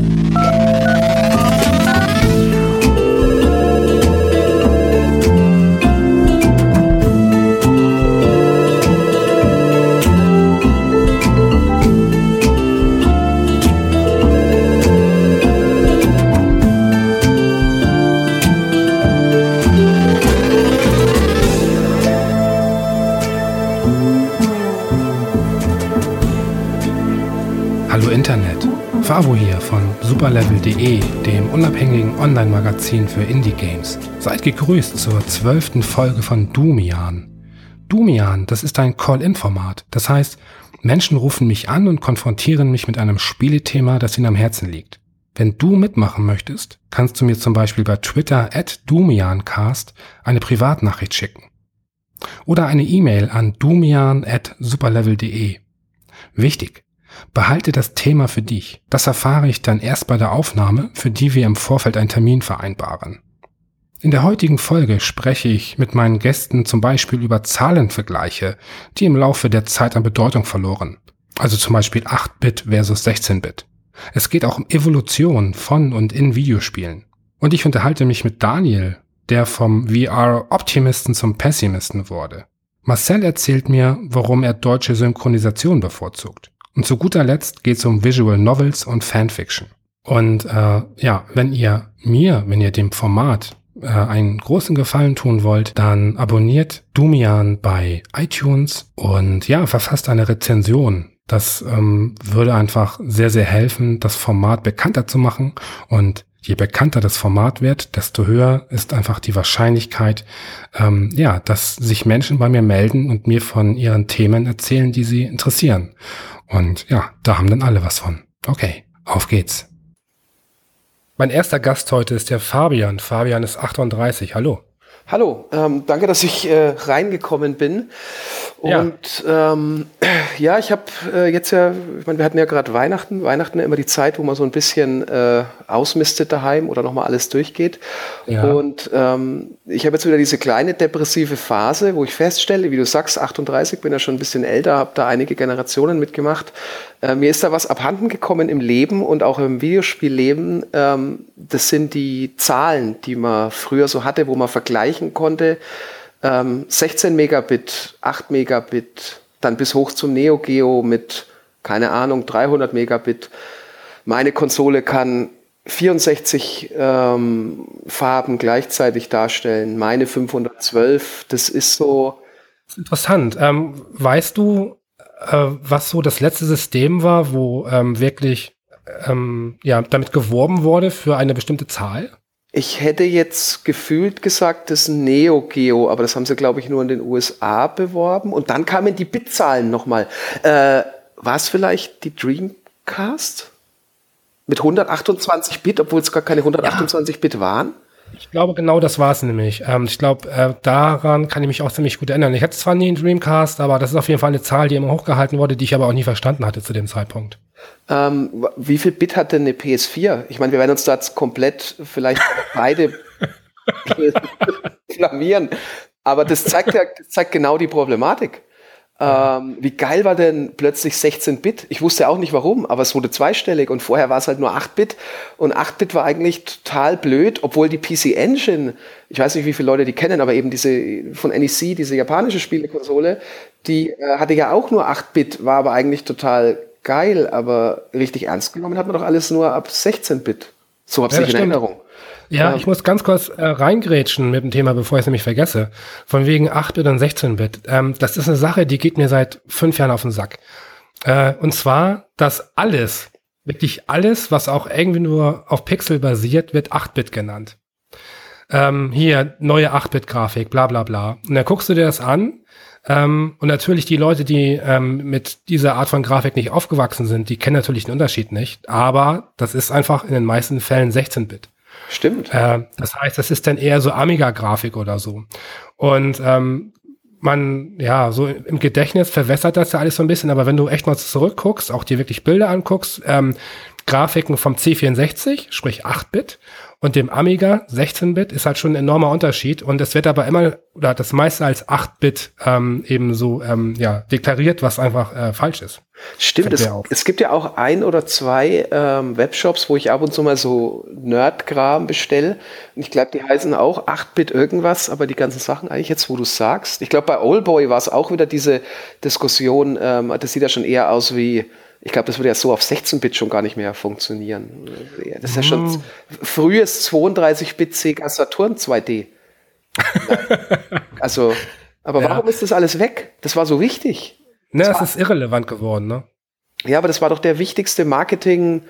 Uh, uh. superlevel.de, dem unabhängigen Online-Magazin für Indie-Games. Seid gegrüßt zur zwölften Folge von Doomian. Doomian, das ist ein Call-In-Format. Das heißt, Menschen rufen mich an und konfrontieren mich mit einem Spielethema, das ihnen am Herzen liegt. Wenn du mitmachen möchtest, kannst du mir zum Beispiel bei Twitter at Doomiancast eine Privatnachricht schicken. Oder eine E-Mail an doomian at superlevel.de. Wichtig, Behalte das Thema für dich. Das erfahre ich dann erst bei der Aufnahme, für die wir im Vorfeld einen Termin vereinbaren. In der heutigen Folge spreche ich mit meinen Gästen zum Beispiel über Zahlenvergleiche, die im Laufe der Zeit an Bedeutung verloren. Also zum Beispiel 8-Bit versus 16-Bit. Es geht auch um Evolution von und in Videospielen. Und ich unterhalte mich mit Daniel, der vom VR-Optimisten zum Pessimisten wurde. Marcel erzählt mir, warum er deutsche Synchronisation bevorzugt. Und zu guter Letzt geht es um Visual Novels und Fanfiction. Und äh, ja, wenn ihr mir, wenn ihr dem Format äh, einen großen Gefallen tun wollt, dann abonniert Dumian bei iTunes und ja, verfasst eine Rezension. Das ähm, würde einfach sehr, sehr helfen, das Format bekannter zu machen. Und je bekannter das Format wird, desto höher ist einfach die Wahrscheinlichkeit, ähm, ja, dass sich Menschen bei mir melden und mir von ihren Themen erzählen, die sie interessieren. Und ja, da haben dann alle was von. Okay, auf geht's. Mein erster Gast heute ist der Fabian. Fabian ist 38. Hallo. Hallo, ähm, danke, dass ich äh, reingekommen bin. Und ja, ähm, ja ich habe äh, jetzt ja, ich meine, wir hatten ja gerade Weihnachten. Weihnachten ja immer die Zeit, wo man so ein bisschen äh, ausmistet daheim oder nochmal alles durchgeht. Ja. Und ähm, ich habe jetzt wieder diese kleine depressive Phase, wo ich feststelle, wie du sagst, 38, bin ja schon ein bisschen älter, habe da einige Generationen mitgemacht. Äh, mir ist da was abhanden gekommen im Leben und auch im Videospielleben. Ähm, das sind die Zahlen, die man früher so hatte, wo man vergleichen konnte. Ähm, 16 Megabit, 8 Megabit, dann bis hoch zum Neo Geo mit, keine Ahnung, 300 Megabit. Meine Konsole kann 64 ähm, Farben gleichzeitig darstellen. Meine 512, das ist so. Interessant. Ähm, weißt du, äh, was so das letzte System war, wo ähm, wirklich ähm, ja, damit geworben wurde für eine bestimmte Zahl? Ich hätte jetzt gefühlt gesagt, das Neo Geo, aber das haben sie, glaube ich, nur in den USA beworben. Und dann kamen die Bitzahlen nochmal. Äh, war es vielleicht die Dreamcast? Mit 128 Bit, obwohl es gar keine 128 ja. Bit waren? Ich glaube, genau das war es nämlich. Ähm, ich glaube, äh, daran kann ich mich auch ziemlich gut erinnern. Ich hatte zwar nie einen Dreamcast, aber das ist auf jeden Fall eine Zahl, die immer hochgehalten wurde, die ich aber auch nie verstanden hatte zu dem Zeitpunkt. Ähm, wie viel Bit hat denn eine PS4? Ich meine, wir werden uns da jetzt komplett vielleicht beide blamieren. Aber das zeigt ja das zeigt genau die Problematik. Ähm, wie geil war denn plötzlich 16-Bit? Ich wusste auch nicht warum, aber es wurde zweistellig und vorher war es halt nur 8-Bit und 8-Bit war eigentlich total blöd, obwohl die PC Engine, ich weiß nicht, wie viele Leute die kennen, aber eben diese von NEC, diese japanische Spielekonsole, die äh, hatte ja auch nur 8-Bit, war aber eigentlich total geil, aber richtig ernst genommen hat man doch alles nur ab 16-Bit. So habe ja, ich in Erinnerung. Ja, ich muss ganz kurz äh, reingrätschen mit dem Thema, bevor ich es nämlich vergesse. Von wegen 8-Bit und 16-Bit. Ähm, das ist eine Sache, die geht mir seit fünf Jahren auf den Sack. Äh, und zwar, dass alles, wirklich alles, was auch irgendwie nur auf Pixel basiert, wird 8-Bit genannt. Ähm, hier, neue 8-Bit-Grafik, bla bla bla. Und dann guckst du dir das an ähm, und natürlich die Leute, die ähm, mit dieser Art von Grafik nicht aufgewachsen sind, die kennen natürlich den Unterschied nicht. Aber das ist einfach in den meisten Fällen 16-Bit. Stimmt. Äh, das heißt, das ist dann eher so Amiga-Grafik oder so. Und ähm, man, ja, so im Gedächtnis verwässert das ja alles so ein bisschen, aber wenn du echt mal zurückguckst, auch dir wirklich Bilder anguckst, ähm, Grafiken vom C64, sprich 8-Bit, und dem Amiga 16-Bit ist halt schon ein enormer Unterschied. Und es wird aber immer, oder das meiste als 8-Bit ähm, eben so ähm, ja, deklariert, was einfach äh, falsch ist. Stimmt, es, es, gibt ja auch ein oder zwei ähm, Webshops, wo ich ab und zu mal so Nerdkram bestelle. Und ich glaube, die heißen auch 8-Bit irgendwas, aber die ganzen Sachen eigentlich jetzt, wo du sagst. Ich glaube, bei Oldboy war es auch wieder diese Diskussion, ähm, das sieht ja schon eher aus wie ich glaube, das würde ja so auf 16-Bit schon gar nicht mehr funktionieren. Das ist ja schon mhm. frühes 32-Bit Sega Saturn 2D. also, aber ja. warum ist das alles weg? Das war so wichtig. Ne, es ist irrelevant geworden, ne? Ja, aber das war doch der wichtigste Marketing.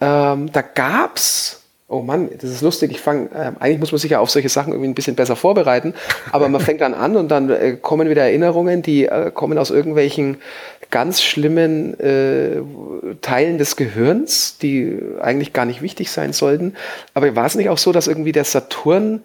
Ähm, da gab's Oh Mann, das ist lustig. Ich fange, äh, eigentlich muss man sich ja auf solche Sachen irgendwie ein bisschen besser vorbereiten, aber man fängt dann an und dann äh, kommen wieder Erinnerungen, die äh, kommen aus irgendwelchen ganz schlimmen äh, Teilen des Gehirns, die eigentlich gar nicht wichtig sein sollten. Aber war es nicht auch so, dass irgendwie der Saturn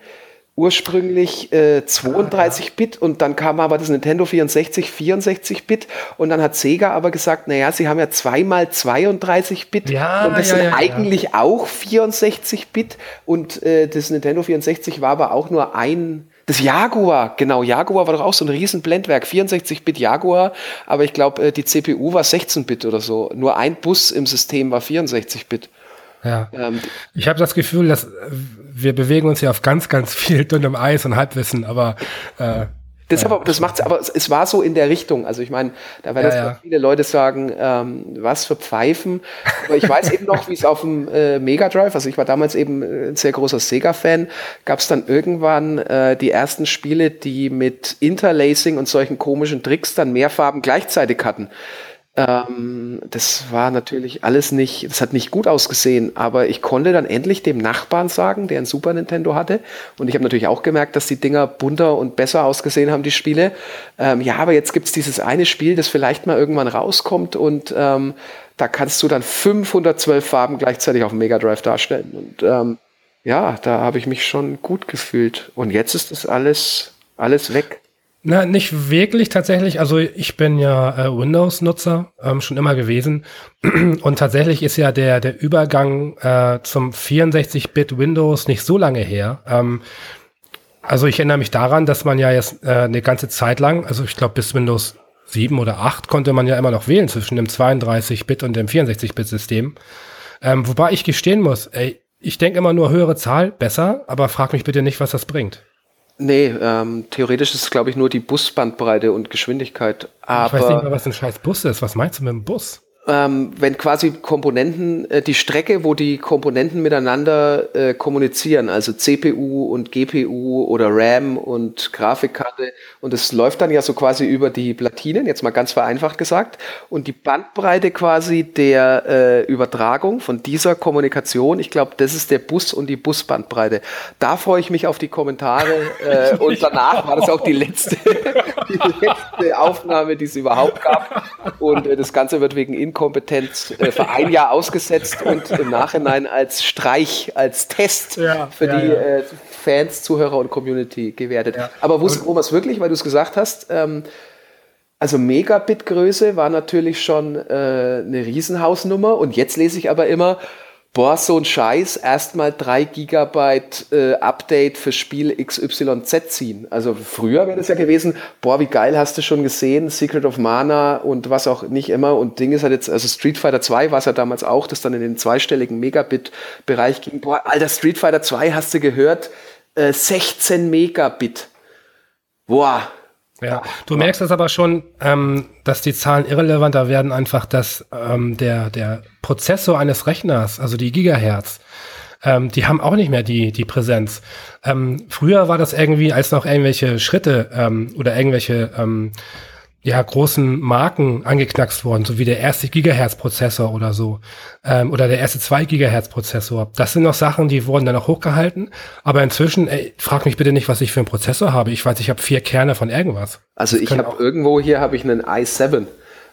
ursprünglich äh, 32-Bit und dann kam aber das Nintendo 64 64-Bit und dann hat Sega aber gesagt, naja, sie haben ja zweimal 32-Bit ja, und das ja, sind ja, eigentlich auch 64-Bit und äh, das Nintendo 64 war aber auch nur ein das Jaguar, genau, Jaguar war doch auch so ein riesen Blendwerk, 64-Bit Jaguar, aber ich glaube, äh, die CPU war 16-Bit oder so. Nur ein Bus im System war 64-Bit. Ja. Ähm, ich habe das Gefühl, dass wir bewegen uns hier auf ganz, ganz viel dünnem Eis und Halbwissen, aber äh, das, aber, das macht's, aber es war so in der Richtung. Also ich meine, da werden ja, ja. viele Leute sagen, ähm, was für Pfeifen. Aber ich weiß eben noch, wie es auf dem äh, Mega Drive, also ich war damals eben äh, ein sehr großer Sega-Fan, gab es dann irgendwann äh, die ersten Spiele, die mit Interlacing und solchen komischen Tricks dann mehr Farben gleichzeitig hatten. Ähm, das war natürlich alles nicht, das hat nicht gut ausgesehen, aber ich konnte dann endlich dem Nachbarn sagen, der ein Super Nintendo hatte. Und ich habe natürlich auch gemerkt, dass die Dinger bunter und besser ausgesehen haben, die Spiele. Ähm, ja, aber jetzt gibt's dieses eine Spiel, das vielleicht mal irgendwann rauskommt und ähm, da kannst du dann 512 Farben gleichzeitig auf dem Mega Drive darstellen. Und ähm, ja, da habe ich mich schon gut gefühlt. Und jetzt ist das alles, alles weg. Na, nicht wirklich tatsächlich. Also ich bin ja äh, Windows-Nutzer, ähm, schon immer gewesen. Und tatsächlich ist ja der, der Übergang äh, zum 64-Bit Windows nicht so lange her. Ähm, also ich erinnere mich daran, dass man ja jetzt äh, eine ganze Zeit lang, also ich glaube bis Windows 7 oder 8 konnte man ja immer noch wählen zwischen dem 32-Bit und dem 64-Bit-System. Ähm, wobei ich gestehen muss, ey, ich denke immer nur höhere Zahl, besser, aber frag mich bitte nicht, was das bringt. Nee, ähm, theoretisch ist es, glaube ich, nur die Busbandbreite und Geschwindigkeit. Aber, ich weiß nicht mal, was ein scheiß Bus ist. Was meinst du mit dem Bus? Ähm, wenn quasi Komponenten, äh, die Strecke, wo die Komponenten miteinander äh, kommunizieren, also CPU und GPU oder RAM und Grafikkarte, und es läuft dann ja so quasi über die Platinen, jetzt mal ganz vereinfacht gesagt, und die Bandbreite quasi der äh, Übertragung von dieser Kommunikation, ich glaube, das ist der Bus und die Busbandbreite. Da freue ich mich auf die Kommentare äh, und danach war das auch die letzte, die letzte Aufnahme, die es überhaupt gab. Und äh, das Ganze wird wegen Inkompetenz äh, für ein Jahr ausgesetzt und im Nachhinein als Streich, als Test ja, für ja, die ja. Äh, Fans, Zuhörer und Community gewertet. Aber wo wir es wirklich, weil du es gesagt hast, ähm, also Megabit-Größe war natürlich schon äh, eine Riesenhausnummer und jetzt lese ich aber immer, boah, so ein Scheiß, erstmal drei Gigabyte äh, Update für Spiel XYZ ziehen. Also früher wäre das ja gewesen, boah, wie geil hast du schon gesehen, Secret of Mana und was auch nicht immer. Und Ding ist halt jetzt, also Street Fighter 2 war es ja damals auch, das dann in den zweistelligen Megabit-Bereich ging. Boah, alter, Street Fighter 2 hast du gehört, äh, 16 Megabit. Boah, ja, du merkst das aber schon, ähm, dass die Zahlen irrelevanter werden, einfach, dass ähm, der, der Prozessor eines Rechners, also die Gigahertz, ähm, die haben auch nicht mehr die, die Präsenz. Ähm, früher war das irgendwie, als noch irgendwelche Schritte ähm, oder irgendwelche ähm, ja, großen Marken angeknackst worden, so wie der erste Gigahertz-Prozessor oder so, ähm, oder der erste 2 Gigahertz-Prozessor. Das sind noch Sachen, die wurden dann auch hochgehalten. Aber inzwischen, ey, frag mich bitte nicht, was ich für einen Prozessor habe. Ich weiß, ich habe vier Kerne von irgendwas. Also ich habe irgendwo hier habe ich einen i7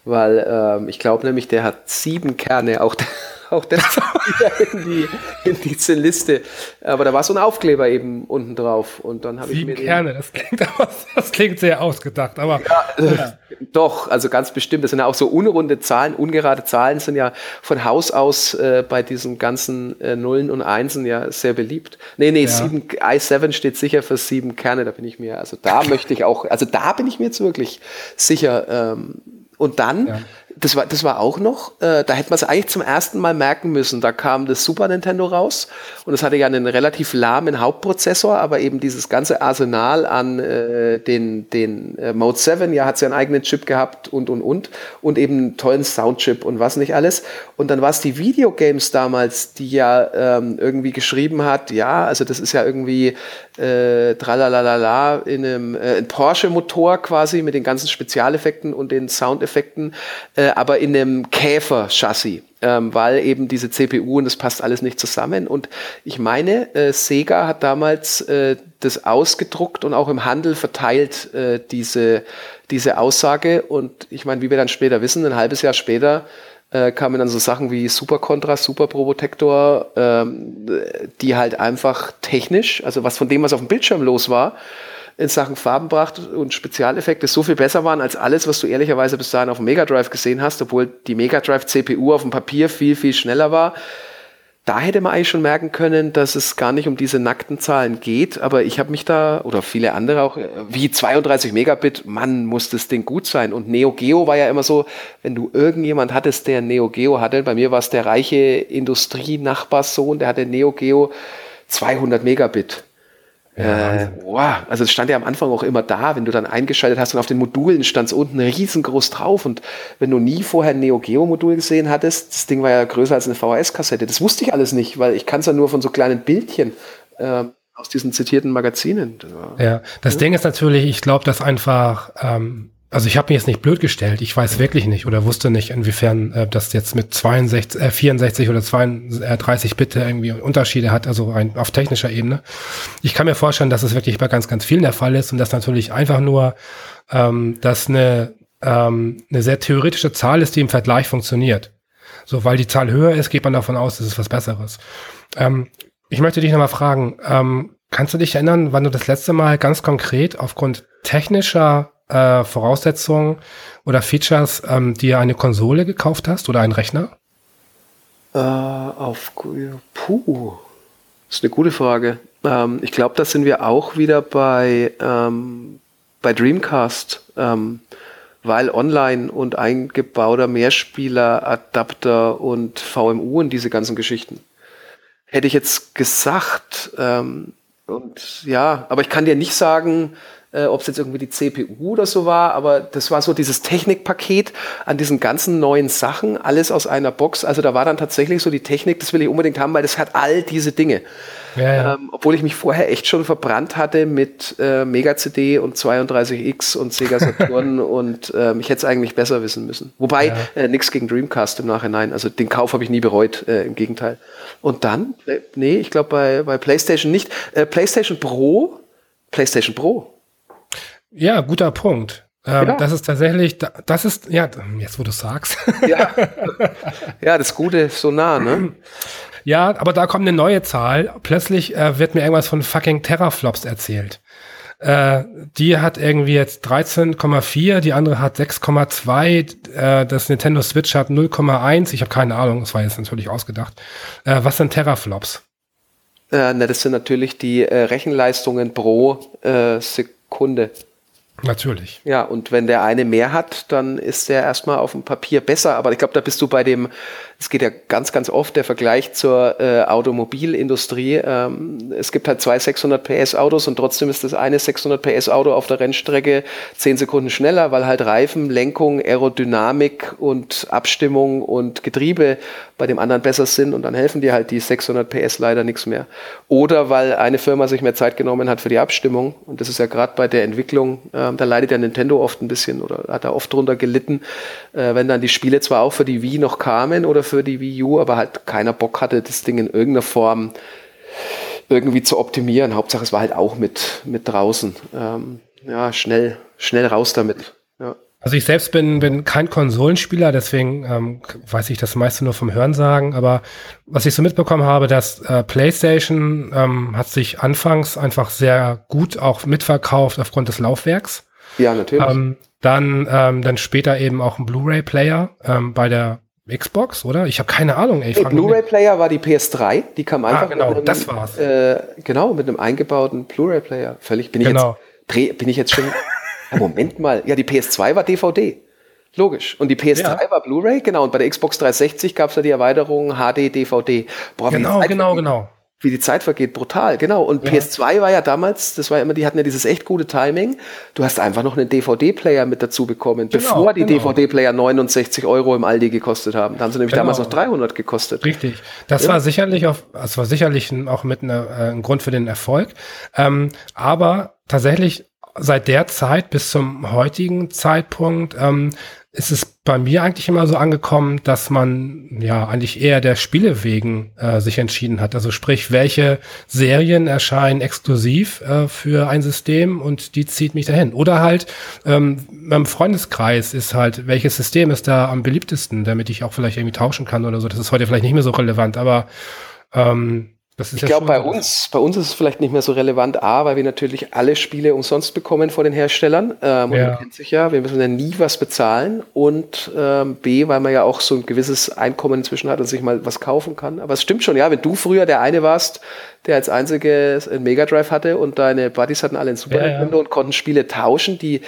weil ähm, ich glaube nämlich, der hat sieben Kerne, auch der, auch das wieder in, die, in diese Liste. Aber da war so ein Aufkleber eben unten drauf. Und dann habe ich mir Kerne, das klingt, das klingt sehr ausgedacht. Aber ja, äh, ja. doch, also ganz bestimmt. Das sind ja auch so unrunde Zahlen, ungerade Zahlen sind ja von Haus aus äh, bei diesen ganzen äh, Nullen und Einsen ja sehr beliebt. Nee, nee, ja. sieben, i7 steht sicher für sieben Kerne, da bin ich mir, also da möchte ich auch, also da bin ich mir jetzt wirklich sicher. Ähm, und dann ja das war, das war auch noch, äh, da hätte man es eigentlich zum ersten Mal merken müssen. Da kam das Super Nintendo raus und es hatte ja einen relativ lahmen Hauptprozessor, aber eben dieses ganze Arsenal an äh, den, den äh, Mode 7, ja, hat sie ja einen eigenen Chip gehabt und, und, und. Und eben einen tollen Soundchip und was nicht alles. Und dann war es die Videogames damals, die ja ähm, irgendwie geschrieben hat, ja, also das ist ja irgendwie äh, tralalala in einem äh, Porsche-Motor quasi mit den ganzen Spezialeffekten und den Soundeffekten, äh, aber in einem Käfer-Chassis. Ähm, weil eben diese CPU und das passt alles nicht zusammen. Und ich meine, äh, Sega hat damals äh, das ausgedruckt und auch im Handel verteilt, äh, diese, diese Aussage. Und ich meine, wie wir dann später wissen, ein halbes Jahr später äh, kamen dann so Sachen wie Super Kontrast, Super Probotector, ähm, die halt einfach technisch, also was von dem, was auf dem Bildschirm los war, in Sachen Farbenpracht und Spezialeffekte so viel besser waren als alles, was du ehrlicherweise bis dahin auf dem Mega Drive gesehen hast, obwohl die Mega Drive CPU auf dem Papier viel, viel schneller war da hätte man eigentlich schon merken können, dass es gar nicht um diese nackten Zahlen geht. Aber ich habe mich da, oder viele andere auch, wie 32 Megabit, Mann, muss das Ding gut sein. Und Neo Geo war ja immer so, wenn du irgendjemand hattest, der Neo Geo hatte, bei mir war es der reiche Industrienachbarssohn, der hatte Neo Geo 200 Megabit. Äh, wow. Also es stand ja am Anfang auch immer da, wenn du dann eingeschaltet hast und auf den Modulen stand es unten riesengroß drauf. Und wenn du nie vorher ein Neo Geo Modul gesehen hattest, das Ding war ja größer als eine VHS-Kassette. Das wusste ich alles nicht, weil ich kann es ja nur von so kleinen Bildchen äh, aus diesen zitierten Magazinen. Ja, das ja. Ding ist natürlich, ich glaube, dass einfach ähm, also ich habe mir jetzt nicht blöd gestellt. Ich weiß wirklich nicht oder wusste nicht, inwiefern äh, das jetzt mit 62, äh, 64 oder 32 Bit irgendwie Unterschiede hat, also rein auf technischer Ebene. Ich kann mir vorstellen, dass es wirklich bei ganz, ganz vielen der Fall ist und dass natürlich einfach nur ähm, dass eine, ähm, eine sehr theoretische Zahl ist, die im Vergleich funktioniert. So, weil die Zahl höher ist, geht man davon aus, das ist was Besseres. Ähm, ich möchte dich nochmal fragen, ähm, kannst du dich erinnern, wann du das letzte Mal ganz konkret aufgrund technischer äh, Voraussetzungen oder Features ähm, dir eine Konsole gekauft hast oder einen Rechner? Äh, auf puh, das ist eine gute Frage. Ähm, ich glaube, da sind wir auch wieder bei ähm, bei Dreamcast, ähm, weil online und eingebauter Mehrspieler, Adapter und VMU und diese ganzen Geschichten. Hätte ich jetzt gesagt, ähm, und ja, aber ich kann dir nicht sagen, äh, ob es jetzt irgendwie die CPU oder so war, aber das war so dieses Technikpaket an diesen ganzen neuen Sachen, alles aus einer Box. Also da war dann tatsächlich so die Technik, das will ich unbedingt haben, weil das hat all diese Dinge. Ja, ja. Ähm, obwohl ich mich vorher echt schon verbrannt hatte mit äh, Mega CD und 32X und Sega Saturn und ähm, ich hätte es eigentlich besser wissen müssen. Wobei ja. äh, nichts gegen Dreamcast im Nachhinein. Also den Kauf habe ich nie bereut, äh, im Gegenteil. Und dann, äh, nee, ich glaube bei, bei PlayStation nicht. Äh, PlayStation Pro, PlayStation Pro ja, guter Punkt. Ähm, ja. Das ist tatsächlich, das ist, ja, jetzt wo du sagst. Ja. ja, das Gute ist so nah, ne? Ja, aber da kommt eine neue Zahl. Plötzlich äh, wird mir irgendwas von fucking Terraflops erzählt. Äh, die hat irgendwie jetzt 13,4, die andere hat 6,2, äh, das Nintendo Switch hat 0,1. Ich habe keine Ahnung, das war jetzt natürlich ausgedacht. Äh, was sind Terraflops? Äh, na, das sind natürlich die äh, Rechenleistungen pro Sekunde. Natürlich. Ja, und wenn der eine mehr hat, dann ist der erstmal auf dem Papier besser. Aber ich glaube, da bist du bei dem, es geht ja ganz, ganz oft der Vergleich zur äh, Automobilindustrie. Ähm, es gibt halt zwei 600 PS Autos und trotzdem ist das eine 600 PS Auto auf der Rennstrecke zehn Sekunden schneller, weil halt Reifen, Lenkung, Aerodynamik und Abstimmung und Getriebe bei dem anderen besser sind und dann helfen dir halt die 600 PS leider nichts mehr. Oder weil eine Firma sich mehr Zeit genommen hat für die Abstimmung und das ist ja gerade bei der Entwicklung, äh, da leidet ja Nintendo oft ein bisschen oder hat da oft drunter gelitten, äh, wenn dann die Spiele zwar auch für die Wii noch kamen oder für die Wii U, aber halt keiner Bock hatte, das Ding in irgendeiner Form irgendwie zu optimieren. Hauptsache es war halt auch mit, mit draußen. Ähm, ja, schnell, schnell raus damit. Also ich selbst bin, bin kein Konsolenspieler, deswegen ähm, weiß ich das meiste nur vom Hörensagen. Aber was ich so mitbekommen habe, dass äh, PlayStation ähm, hat sich anfangs einfach sehr gut auch mitverkauft aufgrund des Laufwerks. Ja, natürlich. Ähm, dann, ähm, dann später eben auch ein Blu-ray-Player ähm, bei der Xbox, oder? Ich habe keine Ahnung. Ey, Blu-ray-Player war die PS3, die kam ah, einfach ah, genau, mit einem, das war's. Äh, genau, mit einem eingebauten Blu-ray-Player. Völlig bin ich genau. jetzt bin ich jetzt schon ja, Moment mal, ja, die PS2 war DVD. Logisch. Und die PS3 ja. war Blu-ray, genau. Und bei der Xbox 360 gab es ja die Erweiterung HD, DVD. Boah, genau, genau, genau wie die Zeit vergeht, brutal, genau. Und ja. PS2 war ja damals, das war ja immer, die hatten ja dieses echt gute Timing. Du hast einfach noch einen DVD-Player mit dazu bekommen, genau, bevor die genau. DVD-Player 69 Euro im Aldi gekostet haben. Da haben sie nämlich genau. damals noch 300 gekostet. Richtig. Das ja. war sicherlich auf, das war sicherlich auch mit einer, äh, ein Grund für den Erfolg. Ähm, aber tatsächlich seit der Zeit bis zum heutigen Zeitpunkt ähm, ist es bei mir eigentlich immer so angekommen, dass man ja eigentlich eher der Spiele wegen äh, sich entschieden hat. Also sprich, welche Serien erscheinen exklusiv äh, für ein System und die zieht mich dahin. Oder halt ähm, beim Freundeskreis ist halt, welches System ist da am beliebtesten, damit ich auch vielleicht irgendwie tauschen kann oder so. Das ist heute vielleicht nicht mehr so relevant, aber ähm, ich ja glaube, bei uns, bei uns ist es vielleicht nicht mehr so relevant, A, weil wir natürlich alle Spiele umsonst bekommen vor den Herstellern. Ähm, ja. man kennt sich ja, wir müssen ja nie was bezahlen. Und ähm, B, weil man ja auch so ein gewisses Einkommen inzwischen hat und sich mal was kaufen kann. Aber es stimmt schon, ja, wenn du früher der eine warst, der als einziges ein Mega Drive hatte und deine Buddies hatten alle ein Super Nintendo ja, und konnten Spiele tauschen, die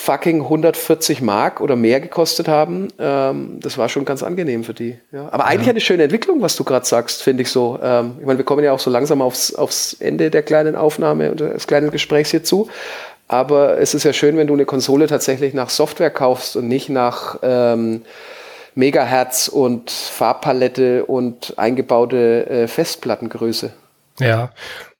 fucking 140 Mark oder mehr gekostet haben. Ähm, das war schon ganz angenehm für die. Ja. Aber eigentlich ja. eine schöne Entwicklung, was du gerade sagst, finde ich so. Ähm, ich meine, wir kommen ja auch so langsam aufs, aufs Ende der kleinen Aufnahme und des kleinen Gesprächs hierzu. Aber es ist ja schön, wenn du eine Konsole tatsächlich nach Software kaufst und nicht nach ähm, Megahertz und Farbpalette und eingebaute äh, Festplattengröße. Ja,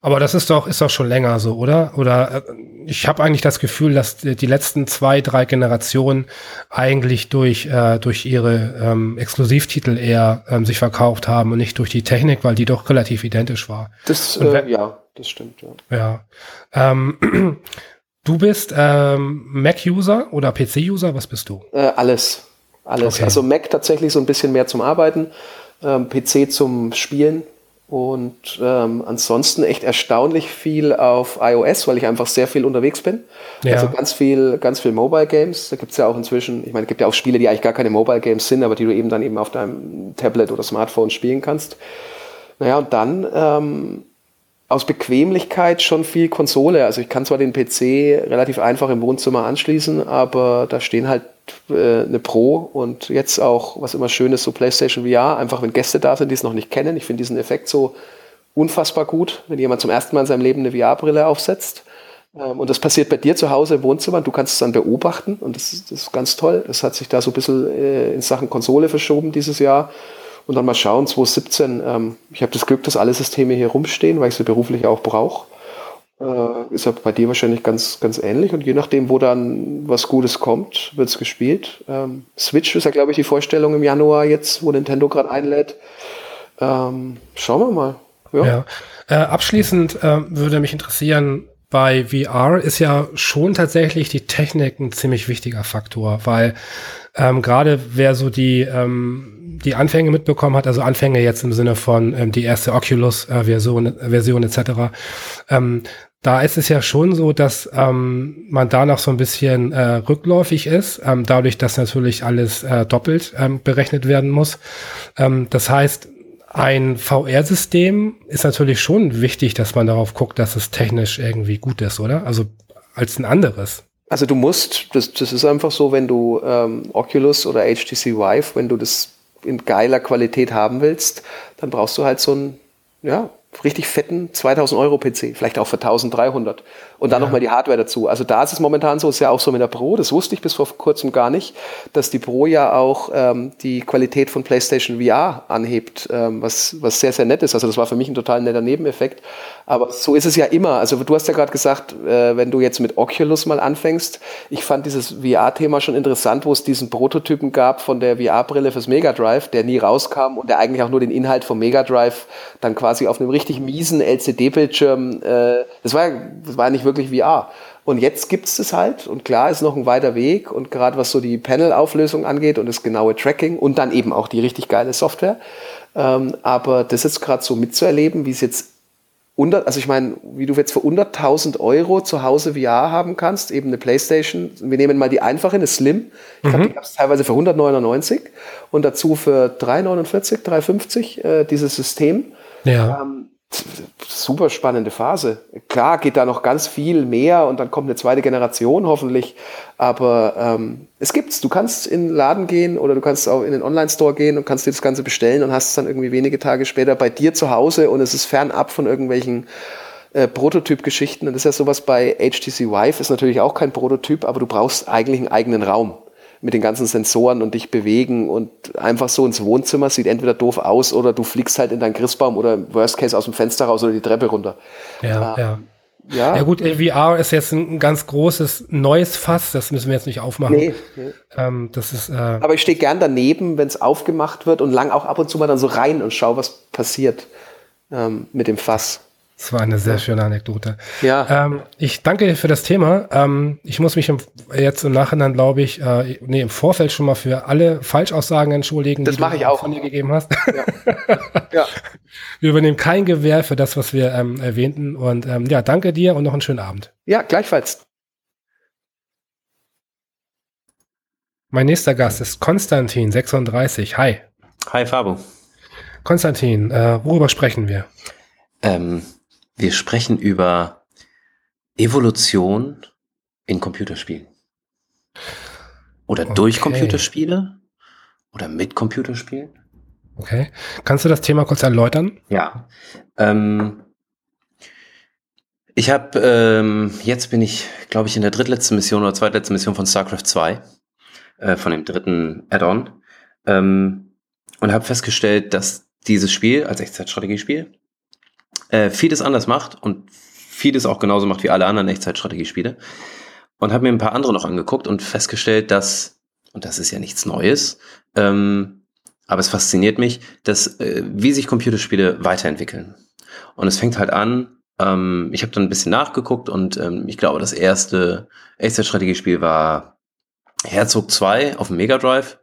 aber das ist doch, ist doch schon länger so, oder? Oder äh, ich habe eigentlich das Gefühl, dass die letzten zwei, drei Generationen eigentlich durch, äh, durch ihre ähm, Exklusivtitel eher ähm, sich verkauft haben und nicht durch die Technik, weil die doch relativ identisch war. Das, äh, ja, das stimmt, ja. Ja. Ähm, du bist ähm, Mac-User oder PC-User? Was bist du? Äh, alles. Alles. Okay. Also Mac tatsächlich so ein bisschen mehr zum Arbeiten, ähm, PC zum Spielen und ähm, ansonsten echt erstaunlich viel auf iOS, weil ich einfach sehr viel unterwegs bin. Ja. Also ganz viel, ganz viel Mobile Games. Da gibt's ja auch inzwischen, ich meine, es gibt ja auch Spiele, die eigentlich gar keine Mobile Games sind, aber die du eben dann eben auf deinem Tablet oder Smartphone spielen kannst. Naja, und dann ähm, aus Bequemlichkeit schon viel Konsole. Also ich kann zwar den PC relativ einfach im Wohnzimmer anschließen, aber da stehen halt äh, eine Pro und jetzt auch, was immer schön ist, so PlayStation VR, einfach wenn Gäste da sind, die es noch nicht kennen. Ich finde diesen Effekt so unfassbar gut, wenn jemand zum ersten Mal in seinem Leben eine VR-Brille aufsetzt. Ähm, und das passiert bei dir zu Hause im Wohnzimmer. Du kannst es dann beobachten und das, ist, das ist ganz toll. Das hat sich da so ein bisschen äh, in Sachen Konsole verschoben dieses Jahr. Und dann mal schauen, 2017, ähm, ich habe das Glück, dass alle Systeme hier rumstehen, weil ich sie beruflich auch brauche. Äh, ist ja bei dir wahrscheinlich ganz, ganz ähnlich. Und je nachdem, wo dann was Gutes kommt, wird es gespielt. Ähm, Switch ist ja, glaube ich, die Vorstellung im Januar jetzt, wo Nintendo gerade einlädt. Ähm, schauen wir mal. Ja. ja. Äh, abschließend äh, würde mich interessieren, bei VR ist ja schon tatsächlich die Technik ein ziemlich wichtiger Faktor, weil ähm, gerade wer so die ähm, die Anfänge mitbekommen hat, also Anfänge jetzt im Sinne von ähm, die erste Oculus-Version äh, Version etc., ähm, da ist es ja schon so, dass ähm, man da noch so ein bisschen äh, rückläufig ist, ähm, dadurch, dass natürlich alles äh, doppelt ähm, berechnet werden muss. Ähm, das heißt, ein VR-System ist natürlich schon wichtig, dass man darauf guckt, dass es technisch irgendwie gut ist, oder? Also als ein anderes. Also du musst, das, das ist einfach so, wenn du ähm, Oculus oder HTC Vive, wenn du das in geiler Qualität haben willst, dann brauchst du halt so einen, ja, richtig fetten 2000 Euro PC, vielleicht auch für 1300 und dann ja. nochmal die Hardware dazu. Also da ist es momentan so, ist ja auch so mit der Pro, das wusste ich bis vor kurzem gar nicht, dass die Pro ja auch ähm, die Qualität von PlayStation VR anhebt, ähm, was, was sehr, sehr nett ist. Also das war für mich ein total netter Nebeneffekt. Aber so ist es ja immer. Also du hast ja gerade gesagt, äh, wenn du jetzt mit Oculus mal anfängst, ich fand dieses VR-Thema schon interessant, wo es diesen Prototypen gab von der VR-Brille fürs Mega Drive, der nie rauskam und der eigentlich auch nur den Inhalt vom Mega Drive dann quasi auf einem richtig miesen LCD-Bildschirm. Äh, das, war, das war nicht wirklich VR. Und jetzt gibt es das halt und klar ist noch ein weiter Weg und gerade was so die Panel-Auflösung angeht und das genaue Tracking und dann eben auch die richtig geile Software. Ähm, aber das jetzt gerade so mitzuerleben, wie es jetzt unter, also ich meine, wie du jetzt für 100.000 Euro zu Hause VR haben kannst, eben eine Playstation, wir nehmen mal die einfache, eine Slim, ich mhm. glaube, die gab es teilweise für 199 und dazu für 349, 350 äh, dieses System. Ja. Ähm, super spannende Phase. Klar geht da noch ganz viel mehr und dann kommt eine zweite Generation hoffentlich. Aber ähm, es gibt's. Du kannst in den Laden gehen oder du kannst auch in den Online-Store gehen und kannst dir das Ganze bestellen und hast es dann irgendwie wenige Tage später bei dir zu Hause und es ist fernab von irgendwelchen äh, Prototyp-Geschichten. Und das ist ja sowas bei HTC Vive, ist natürlich auch kein Prototyp, aber du brauchst eigentlich einen eigenen Raum mit den ganzen Sensoren und dich bewegen und einfach so ins Wohnzimmer sieht entweder doof aus oder du fliegst halt in deinen Christbaum oder im Worst Case aus dem Fenster raus oder die Treppe runter. Ja, äh, ja. Ja. ja gut, VR ist jetzt ein ganz großes neues Fass, das müssen wir jetzt nicht aufmachen. Nee, nee. Ähm, das ist, äh Aber ich stehe gern daneben, wenn es aufgemacht wird und lang auch ab und zu mal dann so rein und schau, was passiert ähm, mit dem Fass. Das war eine sehr schöne Anekdote. Ja. Ähm, ich danke dir für das Thema. Ähm, ich muss mich im, jetzt im Nachhinein, glaube ich, äh, nee, im Vorfeld schon mal für alle Falschaussagen entschuldigen, das die du ich auch. von dir gegeben hast. Ja. ja. Wir übernehmen kein Gewähr für das, was wir ähm, erwähnten. Und ähm, ja, danke dir und noch einen schönen Abend. Ja, gleichfalls. Mein nächster Gast ist Konstantin, 36. Hi. Hi, Fabo. Konstantin, äh, worüber sprechen wir? Ähm, wir sprechen über Evolution in Computerspielen. Oder okay. durch Computerspiele oder mit Computerspielen. Okay. Kannst du das Thema kurz erläutern? Ja. Ähm, ich habe, ähm, jetzt bin ich, glaube ich, in der drittletzten Mission oder zweitletzten Mission von StarCraft 2, äh, von dem dritten Add-on, ähm, und habe festgestellt, dass dieses Spiel als Echtzeitstrategiespiel äh, vieles anders macht und vieles auch genauso macht wie alle anderen Echtzeitstrategiespiele. Und habe mir ein paar andere noch angeguckt und festgestellt, dass, und das ist ja nichts Neues, ähm, aber es fasziniert mich, dass äh, wie sich Computerspiele weiterentwickeln. Und es fängt halt an, ähm, ich habe dann ein bisschen nachgeguckt und ähm, ich glaube, das erste Echtzeitstrategiespiel war Herzog 2 auf dem Mega Drive.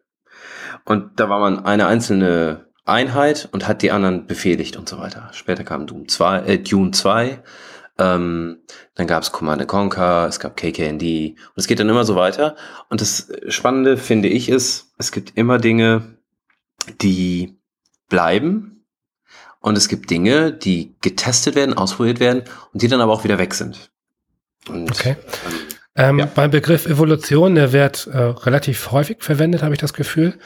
Und da war man eine einzelne Einheit und hat die anderen befehligt und so weiter. Später kam Doom 2, äh, Dune 2, ähm, dann gab es Command Conquer, es gab KKND und es geht dann immer so weiter. Und das Spannende finde ich ist, es gibt immer Dinge, die bleiben und es gibt Dinge, die getestet werden, ausprobiert werden und die dann aber auch wieder weg sind. Und, okay. Ähm, ja. Beim Begriff Evolution, der wird äh, relativ häufig verwendet, habe ich das Gefühl.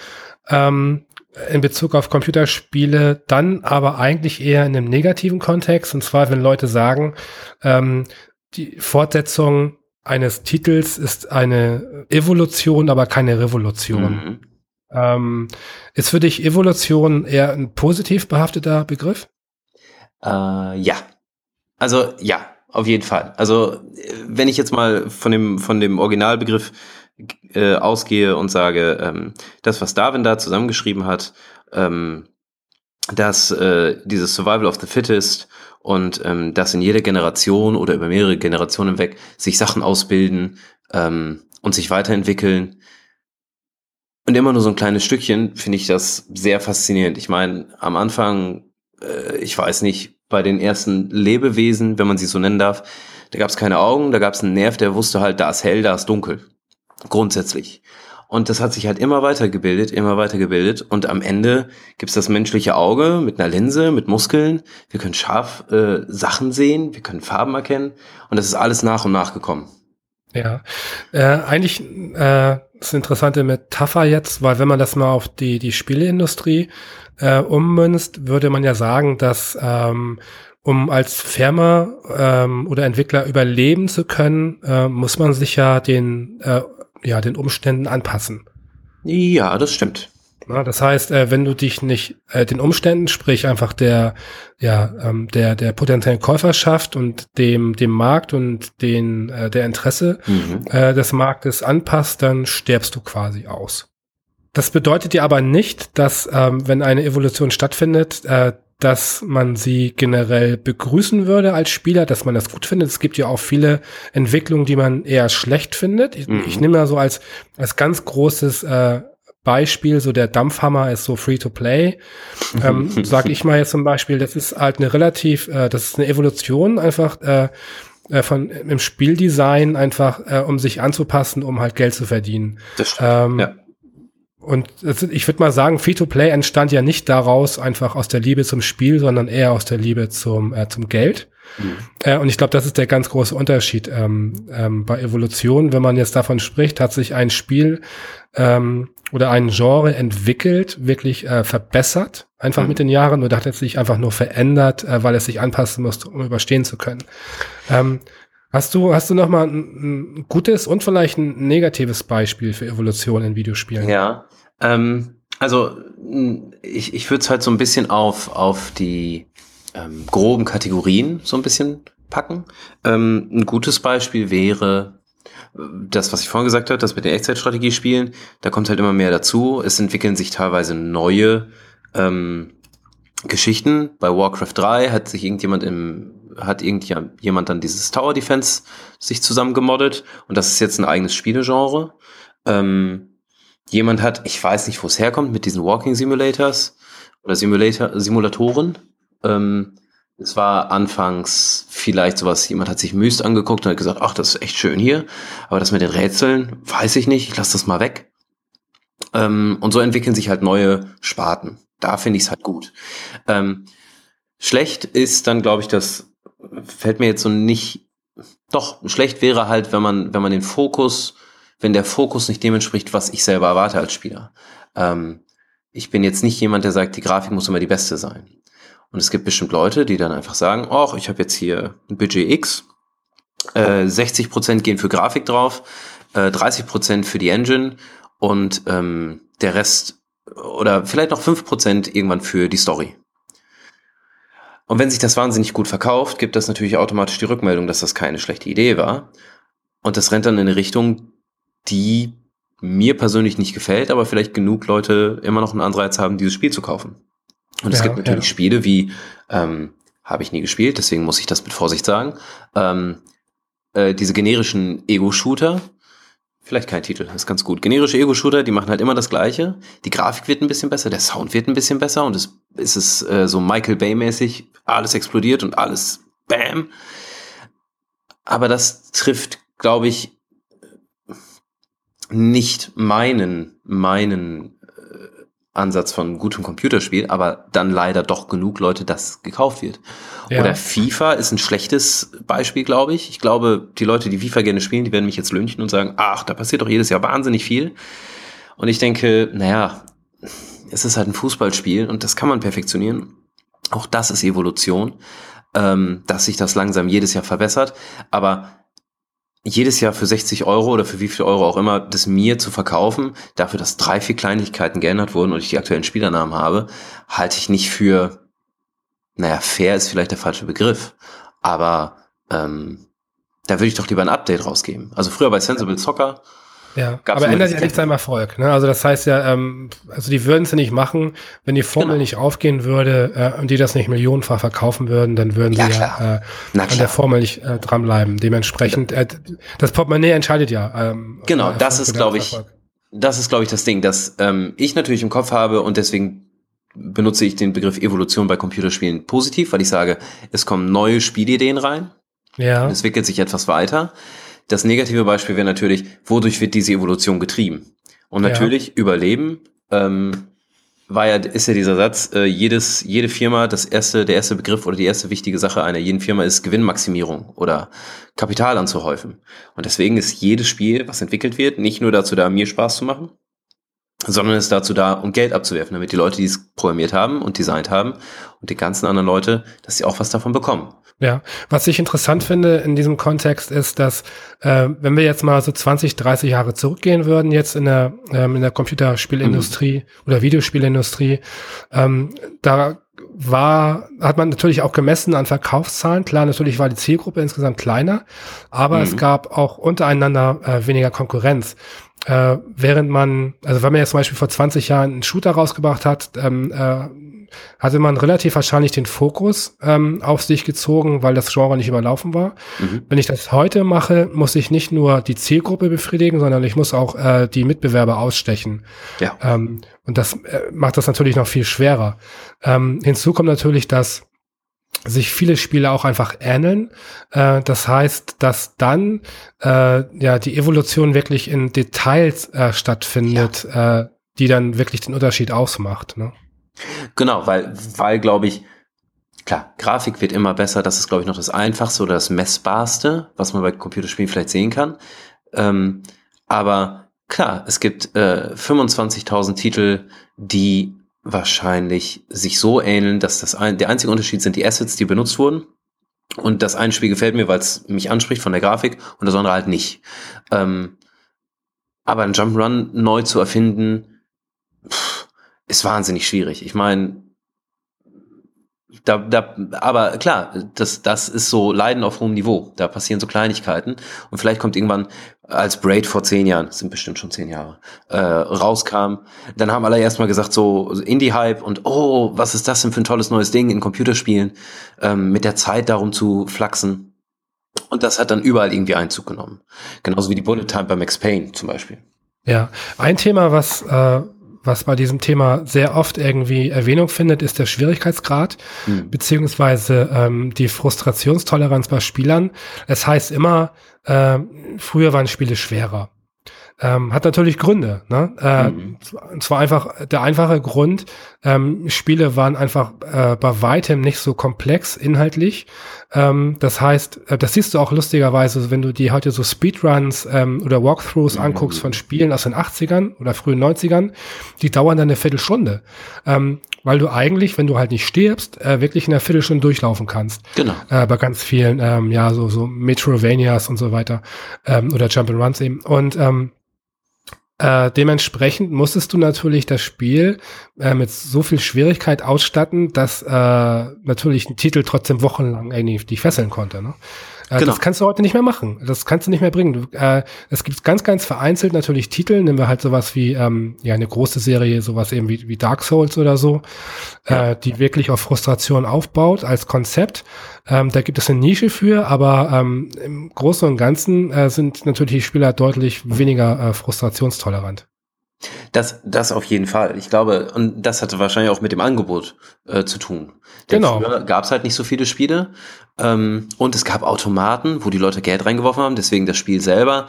Ähm, in Bezug auf Computerspiele dann aber eigentlich eher in einem negativen Kontext. Und zwar, wenn Leute sagen, ähm, die Fortsetzung eines Titels ist eine Evolution, aber keine Revolution. Mhm. Ähm, ist für dich Evolution eher ein positiv behafteter Begriff? Äh, ja. Also ja, auf jeden Fall. Also wenn ich jetzt mal von dem, von dem Originalbegriff äh, ausgehe und sage, ähm, das, was Darwin da zusammengeschrieben hat, ähm, dass äh, dieses Survival of the Fittest und ähm, dass in jeder Generation oder über mehrere Generationen hinweg sich Sachen ausbilden ähm, und sich weiterentwickeln. Und immer nur so ein kleines Stückchen finde ich das sehr faszinierend. Ich meine, am Anfang, äh, ich weiß nicht, bei den ersten Lebewesen, wenn man sie so nennen darf, da gab es keine Augen, da gab es einen Nerv, der wusste halt, da ist hell, da ist dunkel. Grundsätzlich. Und das hat sich halt immer weitergebildet, immer weitergebildet. Und am Ende gibt's das menschliche Auge mit einer Linse, mit Muskeln. Wir können scharf äh, Sachen sehen, wir können Farben erkennen. Und das ist alles nach und nach gekommen. Ja, äh, eigentlich äh, ist eine interessante Metapher jetzt, weil wenn man das mal auf die, die Spieleindustrie äh, ummünzt, würde man ja sagen, dass ähm, um als Firma ähm, oder Entwickler überleben zu können, äh, muss man sich ja den äh, ja, den Umständen anpassen. Ja, das stimmt. Na, das heißt, äh, wenn du dich nicht äh, den Umständen, sprich einfach der, ja, ähm, der, der potenziellen Käuferschaft und dem, dem Markt und den, äh, der Interesse mhm. äh, des Marktes anpasst, dann sterbst du quasi aus. Das bedeutet dir aber nicht, dass, ähm, wenn eine Evolution stattfindet, äh, dass man sie generell begrüßen würde als Spieler, dass man das gut findet. Es gibt ja auch viele Entwicklungen, die man eher schlecht findet. Ich, mhm. ich nehme ja so als, als ganz großes äh, Beispiel, so der Dampfhammer ist so free to play. Ähm, sag ich mal jetzt zum Beispiel, das ist halt eine relativ, äh, das ist eine Evolution einfach äh, äh, von im Spieldesign einfach, äh, um sich anzupassen, um halt Geld zu verdienen. Das stimmt. Ähm, ja. Und ich würde mal sagen, Free-to-Play entstand ja nicht daraus einfach aus der Liebe zum Spiel, sondern eher aus der Liebe zum, äh, zum Geld. Mhm. Äh, und ich glaube, das ist der ganz große Unterschied ähm, ähm, bei Evolution. Wenn man jetzt davon spricht, hat sich ein Spiel ähm, oder ein Genre entwickelt, wirklich äh, verbessert, einfach mhm. mit den Jahren, oder hat es sich einfach nur verändert, äh, weil es sich anpassen musste, um überstehen zu können. Ähm, Hast du, hast du noch mal ein, ein, gutes und vielleicht ein negatives Beispiel für Evolution in Videospielen? Ja, ähm, also ich, ich würde es halt so ein bisschen auf, auf die ähm, groben Kategorien so ein bisschen packen. Ähm, ein gutes Beispiel wäre das, was ich vorhin gesagt habe, das mit den Echtzeitstrategie spielen. Da kommt halt immer mehr dazu. Es entwickeln sich teilweise neue ähm, Geschichten. Bei Warcraft 3 hat sich irgendjemand im hat irgendjemand dann dieses Tower Defense sich zusammengemoddet und das ist jetzt ein eigenes Spielegenre. Ähm, jemand hat, ich weiß nicht, wo es herkommt, mit diesen Walking Simulators oder Simulator, Simulatoren. Ähm, es war anfangs vielleicht sowas, jemand hat sich Myst angeguckt und hat gesagt, ach, das ist echt schön hier, aber das mit den Rätseln, weiß ich nicht, ich lasse das mal weg. Ähm, und so entwickeln sich halt neue Sparten. Da finde ich es halt gut. Ähm, schlecht ist dann, glaube ich, das fällt mir jetzt so nicht. Doch, schlecht wäre halt, wenn man, wenn man den Fokus, wenn der Fokus nicht dem entspricht, was ich selber erwarte als Spieler. Ähm, ich bin jetzt nicht jemand, der sagt, die Grafik muss immer die beste sein. Und es gibt bestimmt Leute, die dann einfach sagen, ach, ich habe jetzt hier ein Budget X, äh, 60% gehen für Grafik drauf, äh, 30% für die Engine und ähm, der Rest oder vielleicht noch 5% irgendwann für die Story. Und wenn sich das wahnsinnig gut verkauft, gibt das natürlich automatisch die Rückmeldung, dass das keine schlechte Idee war. Und das rennt dann in eine Richtung, die mir persönlich nicht gefällt, aber vielleicht genug Leute immer noch einen Anreiz haben, dieses Spiel zu kaufen. Und ja, es gibt natürlich ja. Spiele wie, ähm, habe ich nie gespielt, deswegen muss ich das mit Vorsicht sagen, ähm, äh, diese generischen Ego-Shooter, Vielleicht kein Titel, ist ganz gut. Generische Ego-Shooter, die machen halt immer das Gleiche. Die Grafik wird ein bisschen besser, der Sound wird ein bisschen besser und es ist es äh, so Michael Bay-mäßig, alles explodiert und alles Bam. Aber das trifft, glaube ich, nicht meinen, meinen Ansatz von gutem Computerspiel, aber dann leider doch genug Leute, dass gekauft wird. Ja. Oder FIFA ist ein schlechtes Beispiel, glaube ich. Ich glaube, die Leute, die FIFA gerne spielen, die werden mich jetzt lünchen und sagen, ach, da passiert doch jedes Jahr wahnsinnig viel. Und ich denke, naja, es ist halt ein Fußballspiel und das kann man perfektionieren. Auch das ist Evolution, ähm, dass sich das langsam jedes Jahr verbessert. Aber jedes Jahr für 60 Euro oder für wie viel Euro auch immer, das mir zu verkaufen, dafür, dass drei, vier Kleinigkeiten geändert wurden und ich die aktuellen Spielernamen habe, halte ich nicht für, naja, fair ist vielleicht der falsche Begriff, aber ähm, da würde ich doch lieber ein Update rausgeben. Also früher bei Sensible Soccer ja, aber ändert ja nichts am Erfolg. Ne? Also das heißt ja, ähm, also die würden es ja nicht machen, wenn die Formel genau. nicht aufgehen würde äh, und die das nicht millionenfach verkaufen würden, dann würden ja, sie ja äh, an der Formel nicht äh, dranbleiben. Dementsprechend, äh, das Portemonnaie entscheidet ja. Ähm, genau, das ist, glaube ich, das ist, glaube ich, das Ding, dass ähm, ich natürlich im Kopf habe und deswegen benutze ich den Begriff Evolution bei Computerspielen positiv, weil ich sage, es kommen neue Spielideen rein. Ja. Es entwickelt sich etwas weiter. Das negative Beispiel wäre natürlich, wodurch wird diese Evolution getrieben? Und natürlich ja. Überleben ähm, war ja, ist ja dieser Satz, äh, jedes, jede Firma, das erste, der erste Begriff oder die erste wichtige Sache einer jeden Firma ist Gewinnmaximierung oder Kapital anzuhäufen. Und deswegen ist jedes Spiel, was entwickelt wird, nicht nur dazu da, mir Spaß zu machen, sondern ist dazu da, um Geld abzuwerfen, damit die Leute, die es programmiert haben und designt haben und die ganzen anderen Leute, dass sie auch was davon bekommen. Ja, was ich interessant finde in diesem Kontext ist, dass äh, wenn wir jetzt mal so 20, 30 Jahre zurückgehen würden, jetzt in der, ähm, in der Computerspielindustrie mhm. oder Videospielindustrie, ähm, da war, hat man natürlich auch gemessen an Verkaufszahlen. Klar, natürlich war die Zielgruppe insgesamt kleiner, aber mhm. es gab auch untereinander äh, weniger Konkurrenz. Äh, während man, also wenn man jetzt zum Beispiel vor 20 Jahren einen Shooter rausgebracht hat, ähm, äh, hatte man relativ wahrscheinlich den Fokus ähm, auf sich gezogen, weil das Genre nicht überlaufen war. Mhm. Wenn ich das heute mache, muss ich nicht nur die Zielgruppe befriedigen, sondern ich muss auch äh, die Mitbewerber ausstechen. Ja. Ähm, und das äh, macht das natürlich noch viel schwerer. Ähm, hinzu kommt natürlich, dass sich viele Spiele auch einfach ähneln. Äh, das heißt, dass dann äh, ja die Evolution wirklich in Details äh, stattfindet, ja. äh, die dann wirklich den Unterschied ausmacht. Ne? Genau, weil, weil glaube ich, klar, Grafik wird immer besser. Das ist, glaube ich, noch das Einfachste oder das Messbarste, was man bei Computerspielen vielleicht sehen kann. Ähm, aber klar, es gibt äh, 25.000 Titel, die wahrscheinlich sich so ähneln, dass das ein, der einzige Unterschied sind die Assets, die benutzt wurden. Und das eine Spiel gefällt mir, weil es mich anspricht von der Grafik und das andere halt nicht. Ähm, aber ein Jump'n'Run neu zu erfinden, pff, ist wahnsinnig schwierig. Ich meine, da, da, aber klar, das, das ist so Leiden auf hohem Niveau. Da passieren so Kleinigkeiten. Und vielleicht kommt irgendwann, als Braid vor zehn Jahren, das sind bestimmt schon zehn Jahre, äh, rauskam, dann haben alle erstmal gesagt, so Indie-Hype und oh, was ist das denn für ein tolles neues Ding in Computerspielen, ähm, mit der Zeit darum zu flachsen. Und das hat dann überall irgendwie Einzug genommen. Genauso wie die Bullet Time bei Max Payne zum Beispiel. Ja, ein Thema, was äh, was bei diesem Thema sehr oft irgendwie Erwähnung findet, ist der Schwierigkeitsgrad, mhm. beziehungsweise ähm, die Frustrationstoleranz bei Spielern. Es heißt immer, äh, früher waren Spiele schwerer. Ähm, hat natürlich Gründe. Ne? Äh, mhm. Und zwar einfach der einfache Grund, ähm, Spiele waren einfach äh, bei weitem nicht so komplex inhaltlich. Ähm, das heißt, äh, das siehst du auch lustigerweise, wenn du dir heute so Speedruns ähm, oder Walkthroughs mhm. anguckst von Spielen aus den 80ern oder frühen 90ern, die dauern dann eine Viertelstunde. Ähm, weil du eigentlich, wenn du halt nicht stirbst, äh, wirklich in einer Viertelstunde durchlaufen kannst. Genau. Äh, bei ganz vielen, ähm, ja, so, so Metrovanias und so weiter ähm, oder Jump'n'Runs eben. Und ähm, äh, dementsprechend musstest du natürlich das Spiel äh, mit so viel Schwierigkeit ausstatten, dass äh, natürlich ein Titel trotzdem wochenlang irgendwie dich fesseln konnte. Ne? Äh, genau. Das kannst du heute nicht mehr machen. Das kannst du nicht mehr bringen. Du, äh, es gibt ganz, ganz vereinzelt natürlich Titel. Nehmen wir halt sowas wie ähm, ja eine große Serie, sowas eben wie, wie Dark Souls oder so, ja. äh, die wirklich auf Frustration aufbaut als Konzept. Ähm, da gibt es eine Nische für, aber ähm, im Großen und Ganzen äh, sind natürlich die Spieler deutlich weniger äh, frustrationstolerant. Das, das auf jeden Fall. Ich glaube, und das hatte wahrscheinlich auch mit dem Angebot äh, zu tun. Denn genau. Früher gab es halt nicht so viele Spiele ähm, und es gab Automaten, wo die Leute Geld reingeworfen haben. Deswegen das Spiel selber.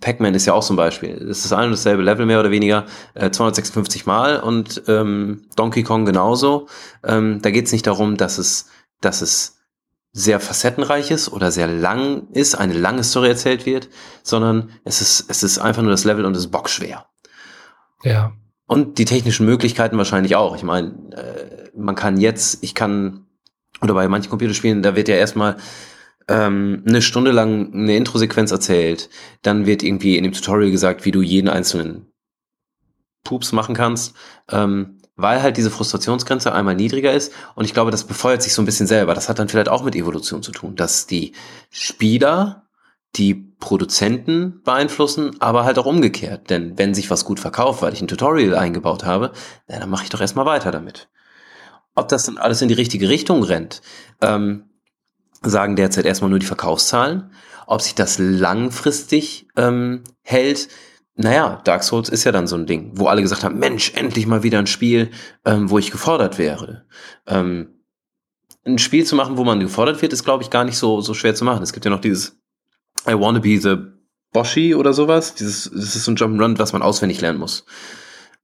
Pac-Man ist ja auch so ein Beispiel. Es ist ein und dasselbe Level mehr oder weniger, äh, 256 Mal und ähm, Donkey Kong genauso. Ähm, da geht es nicht darum, dass es, dass es sehr facettenreich ist oder sehr lang ist, eine lange Story erzählt wird, sondern es ist, es ist einfach nur das Level und es ist bockschwer. Ja. Und die technischen Möglichkeiten wahrscheinlich auch. Ich meine, äh, man kann jetzt, ich kann, oder bei manchen Computerspielen, da wird ja erstmal ähm, eine Stunde lang eine Intro-Sequenz erzählt. Dann wird irgendwie in dem Tutorial gesagt, wie du jeden einzelnen Pups machen kannst. Ähm, weil halt diese Frustrationsgrenze einmal niedriger ist. Und ich glaube, das befeuert sich so ein bisschen selber. Das hat dann vielleicht auch mit Evolution zu tun, dass die Spieler die Produzenten beeinflussen, aber halt auch umgekehrt. Denn wenn sich was gut verkauft, weil ich ein Tutorial eingebaut habe, ja, dann mache ich doch erstmal weiter damit. Ob das dann alles in die richtige Richtung rennt, ähm, sagen derzeit erstmal nur die Verkaufszahlen. Ob sich das langfristig ähm, hält, naja, Dark Souls ist ja dann so ein Ding, wo alle gesagt haben, Mensch, endlich mal wieder ein Spiel, ähm, wo ich gefordert wäre. Ähm, ein Spiel zu machen, wo man gefordert wird, ist, glaube ich, gar nicht so, so schwer zu machen. Es gibt ja noch dieses I Wanna Be the Boshi oder sowas. Dieses, das ist so ein Jump'n'Run, was man auswendig lernen muss.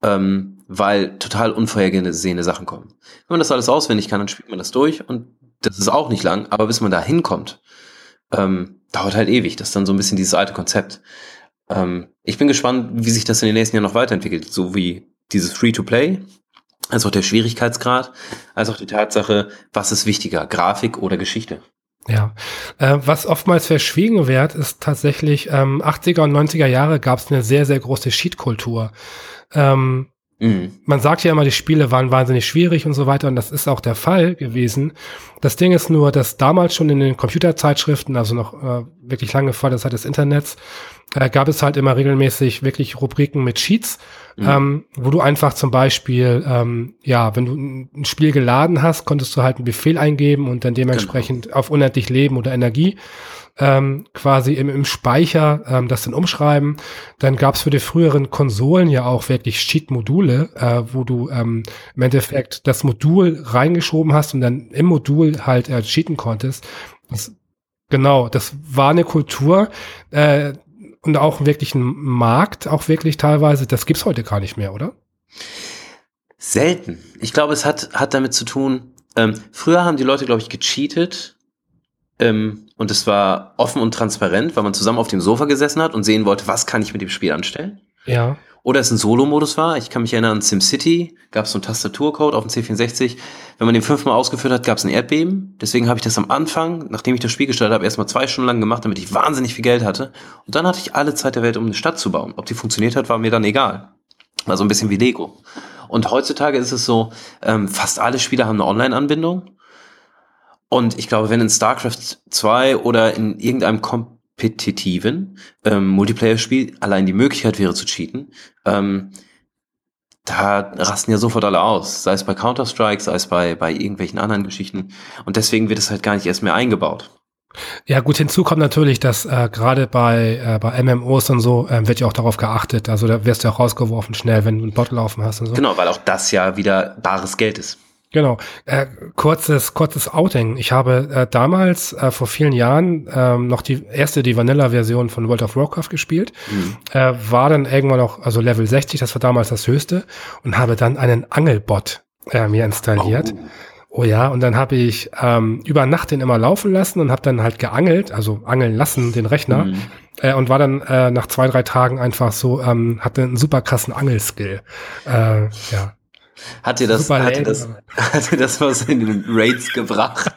Ähm, weil total unvorhergesehene Sachen kommen. Wenn man das alles auswendig kann, dann spielt man das durch und das ist auch nicht lang, aber bis man da hinkommt, ähm, dauert halt ewig. Das ist dann so ein bisschen dieses alte Konzept. Ähm, ich bin gespannt, wie sich das in den nächsten Jahren noch weiterentwickelt, so wie dieses Free-to-Play, als auch der Schwierigkeitsgrad, als auch die Tatsache, was ist wichtiger, Grafik oder Geschichte. Ja, äh, was oftmals verschwiegen wird, ist tatsächlich, ähm, 80er und 90er Jahre gab es eine sehr, sehr große Cheat-Kultur. Ähm, Mhm. Man sagt ja immer, die Spiele waren wahnsinnig schwierig und so weiter und das ist auch der Fall gewesen. Das Ding ist nur, dass damals schon in den Computerzeitschriften, also noch äh, wirklich lange vor der Zeit des Internets, äh, gab es halt immer regelmäßig wirklich Rubriken mit Cheats, mhm. ähm, wo du einfach zum Beispiel, ähm, ja, wenn du ein Spiel geladen hast, konntest du halt einen Befehl eingeben und dann dementsprechend genau. auf unendlich Leben oder Energie ähm, quasi im, im Speicher ähm, das dann umschreiben. Dann gab es für die früheren Konsolen ja auch wirklich Cheat-Module, äh, wo du ähm, im Endeffekt das Modul reingeschoben hast und dann im Modul halt äh, cheaten konntest. Das, genau, das war eine Kultur äh, und auch wirklich ein Markt, auch wirklich teilweise. Das gibt's heute gar nicht mehr, oder? Selten. Ich glaube, es hat, hat damit zu tun, ähm, früher haben die Leute, glaube ich, gecheatet, ähm, und es war offen und transparent, weil man zusammen auf dem Sofa gesessen hat und sehen wollte, was kann ich mit dem Spiel anstellen. Ja. Oder es ein Solo-Modus war. Ich kann mich erinnern, an SimCity gab es so einen Tastaturcode auf dem C64. Wenn man den fünfmal ausgeführt hat, gab es ein Erdbeben. Deswegen habe ich das am Anfang, nachdem ich das Spiel gestartet habe, erstmal zwei Stunden lang gemacht, damit ich wahnsinnig viel Geld hatte. Und dann hatte ich alle Zeit der Welt, um eine Stadt zu bauen. Ob die funktioniert hat, war mir dann egal. War so ein bisschen wie Lego. Und heutzutage ist es so, ähm, fast alle Spieler haben eine Online-Anbindung. Und ich glaube, wenn in StarCraft 2 oder in irgendeinem kompetitiven ähm, Multiplayer-Spiel allein die Möglichkeit wäre zu cheaten, ähm, da rasten ja sofort alle aus. Sei es bei Counter-Strike, sei es bei, bei irgendwelchen anderen Geschichten. Und deswegen wird es halt gar nicht erst mehr eingebaut. Ja, gut, hinzu kommt natürlich, dass äh, gerade bei, äh, bei MMOs und so äh, wird ja auch darauf geachtet. Also da wirst du auch rausgeworfen schnell, wenn du einen Bot laufen hast und so. Genau, weil auch das ja wieder bares Geld ist. Genau. Äh, kurzes, kurzes Outing. Ich habe äh, damals äh, vor vielen Jahren ähm, noch die erste, die Vanilla-Version von World of Warcraft gespielt. Mhm. Äh, war dann irgendwann noch, also Level 60, das war damals das höchste, und habe dann einen Angelbot äh, mir installiert. Oh. Oh ja, und dann habe ich ähm, über Nacht den immer laufen lassen und habe dann halt geangelt, also angeln lassen, den Rechner. Mhm. Äh, und war dann äh, nach zwei, drei Tagen einfach so, ähm, hatte einen super krassen Angelskill. Äh, ja. Hat dir das, hat dir das, hat dir das was in den Raids gebracht?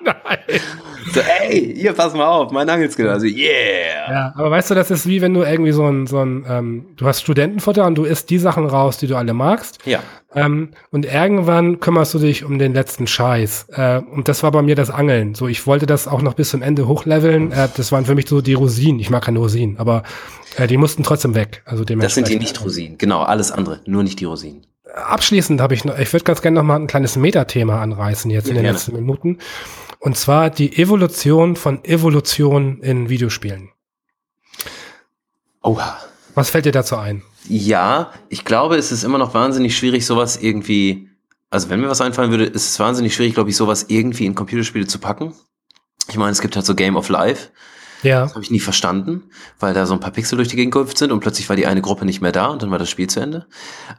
Nein. So, ey, hier, pass mal auf, mein Angelskill. Also, yeah. Ja, aber weißt du, das ist wie wenn du irgendwie so ein, so ein, ähm, du hast Studentenfutter und du isst die Sachen raus, die du alle magst. Ja. Ähm, und irgendwann kümmerst du dich um den letzten Scheiß. Äh, und das war bei mir das Angeln. So, ich wollte das auch noch bis zum Ende hochleveln. Äh, das waren für mich so die Rosinen. Ich mag keine Rosinen, aber äh, die mussten trotzdem weg. Also das sind die Nicht-Rosinen. Genau, alles andere. Nur nicht die Rosinen abschließend habe ich noch, ich würde ganz gerne noch mal ein kleines Metathema anreißen jetzt ja, in den gerne. letzten Minuten. Und zwar die Evolution von Evolution in Videospielen. Oha. Was fällt dir dazu ein? Ja, ich glaube, es ist immer noch wahnsinnig schwierig, sowas irgendwie, also wenn mir was einfallen würde, ist es wahnsinnig schwierig, glaube ich, sowas irgendwie in Computerspiele zu packen. Ich meine, es gibt halt so Game of Life. Ja. Das habe ich nie verstanden, weil da so ein paar Pixel durch die Gegend gehüpft sind und plötzlich war die eine Gruppe nicht mehr da und dann war das Spiel zu Ende.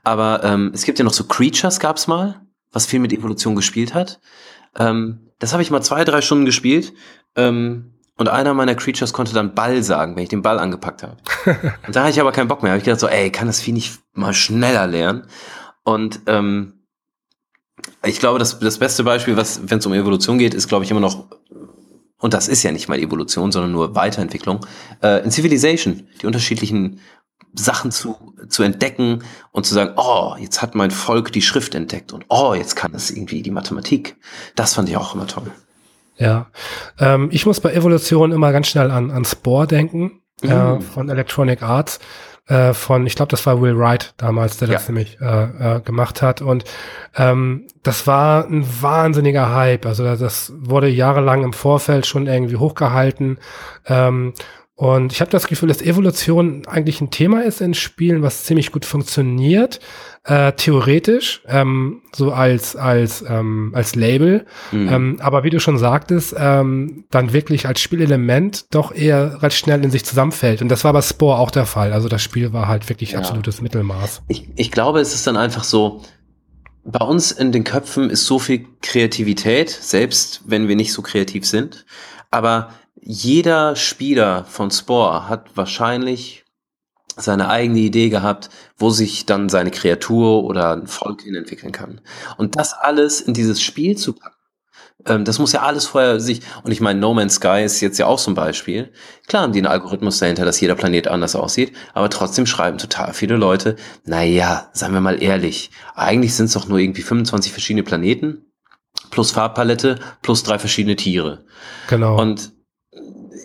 Aber ähm, es gibt ja noch so Creatures, gab's mal, was viel mit Evolution gespielt hat. Ähm, das habe ich mal zwei, drei Stunden gespielt. Ähm, und einer meiner Creatures konnte dann Ball sagen, wenn ich den Ball angepackt habe. und da hatte ich aber keinen Bock mehr. Habe ich gedacht so, ey, kann das Vieh nicht mal schneller lernen? Und ähm, ich glaube, das, das beste Beispiel, was, wenn es um Evolution geht, ist, glaube ich, immer noch und das ist ja nicht mal Evolution, sondern nur Weiterentwicklung, äh, in Civilization, die unterschiedlichen Sachen zu, zu entdecken und zu sagen, oh, jetzt hat mein Volk die Schrift entdeckt und oh, jetzt kann es irgendwie die Mathematik. Das fand ich auch immer toll. Ja, ähm, ich muss bei Evolution immer ganz schnell an, an Spore denken, äh, mhm. äh, von Electronic Arts äh, von, ich glaube, das war Will Wright damals, der ja. das nämlich äh, äh, gemacht hat. Und ähm, das war ein wahnsinniger Hype. Also das wurde jahrelang im Vorfeld schon irgendwie hochgehalten. Ähm, und ich habe das Gefühl, dass Evolution eigentlich ein Thema ist in Spielen, was ziemlich gut funktioniert, äh, theoretisch, ähm, so als als ähm, als Label. Mhm. Ähm, aber wie du schon sagtest, ähm, dann wirklich als Spielelement doch eher recht schnell in sich zusammenfällt. Und das war bei Spore auch der Fall. Also das Spiel war halt wirklich ja. absolutes Mittelmaß. Ich, ich glaube, es ist dann einfach so, bei uns in den Köpfen ist so viel Kreativität, selbst wenn wir nicht so kreativ sind. Aber jeder Spieler von Spore hat wahrscheinlich seine eigene Idee gehabt, wo sich dann seine Kreatur oder ein Volk hin entwickeln kann. Und das alles in dieses Spiel zu packen, Ähm, das muss ja alles vorher sich, und ich meine, No Man's Sky ist jetzt ja auch so ein Beispiel. Klar haben die einen Algorithmus dahinter, dass jeder Planet anders aussieht, aber trotzdem schreiben total viele Leute, naja, sagen wir mal ehrlich, eigentlich sind es doch nur irgendwie 25 verschiedene Planeten, plus Farbpalette, plus drei verschiedene Tiere. Genau. Und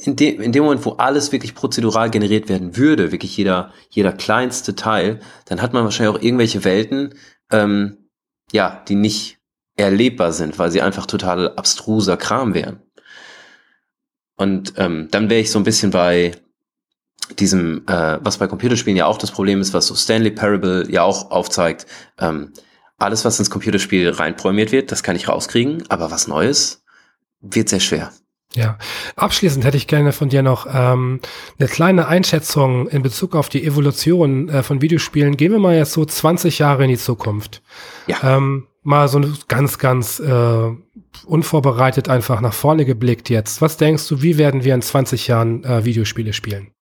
in dem, in dem Moment, wo alles wirklich prozedural generiert werden würde, wirklich jeder, jeder kleinste Teil, dann hat man wahrscheinlich auch irgendwelche Welten, ähm, ja, die nicht erlebbar sind, weil sie einfach total abstruser Kram wären. Und ähm, dann wäre ich so ein bisschen bei diesem, äh, was bei Computerspielen ja auch das Problem ist, was so Stanley Parable ja auch aufzeigt, ähm, alles, was ins Computerspiel reinprogrammiert wird, das kann ich rauskriegen, aber was Neues wird sehr schwer. Ja, abschließend hätte ich gerne von dir noch ähm, eine kleine Einschätzung in Bezug auf die Evolution äh, von Videospielen. Gehen wir mal jetzt so 20 Jahre in die Zukunft. Ja. Ähm, mal so ganz, ganz äh, unvorbereitet einfach nach vorne geblickt jetzt. Was denkst du, wie werden wir in 20 Jahren äh, Videospiele spielen?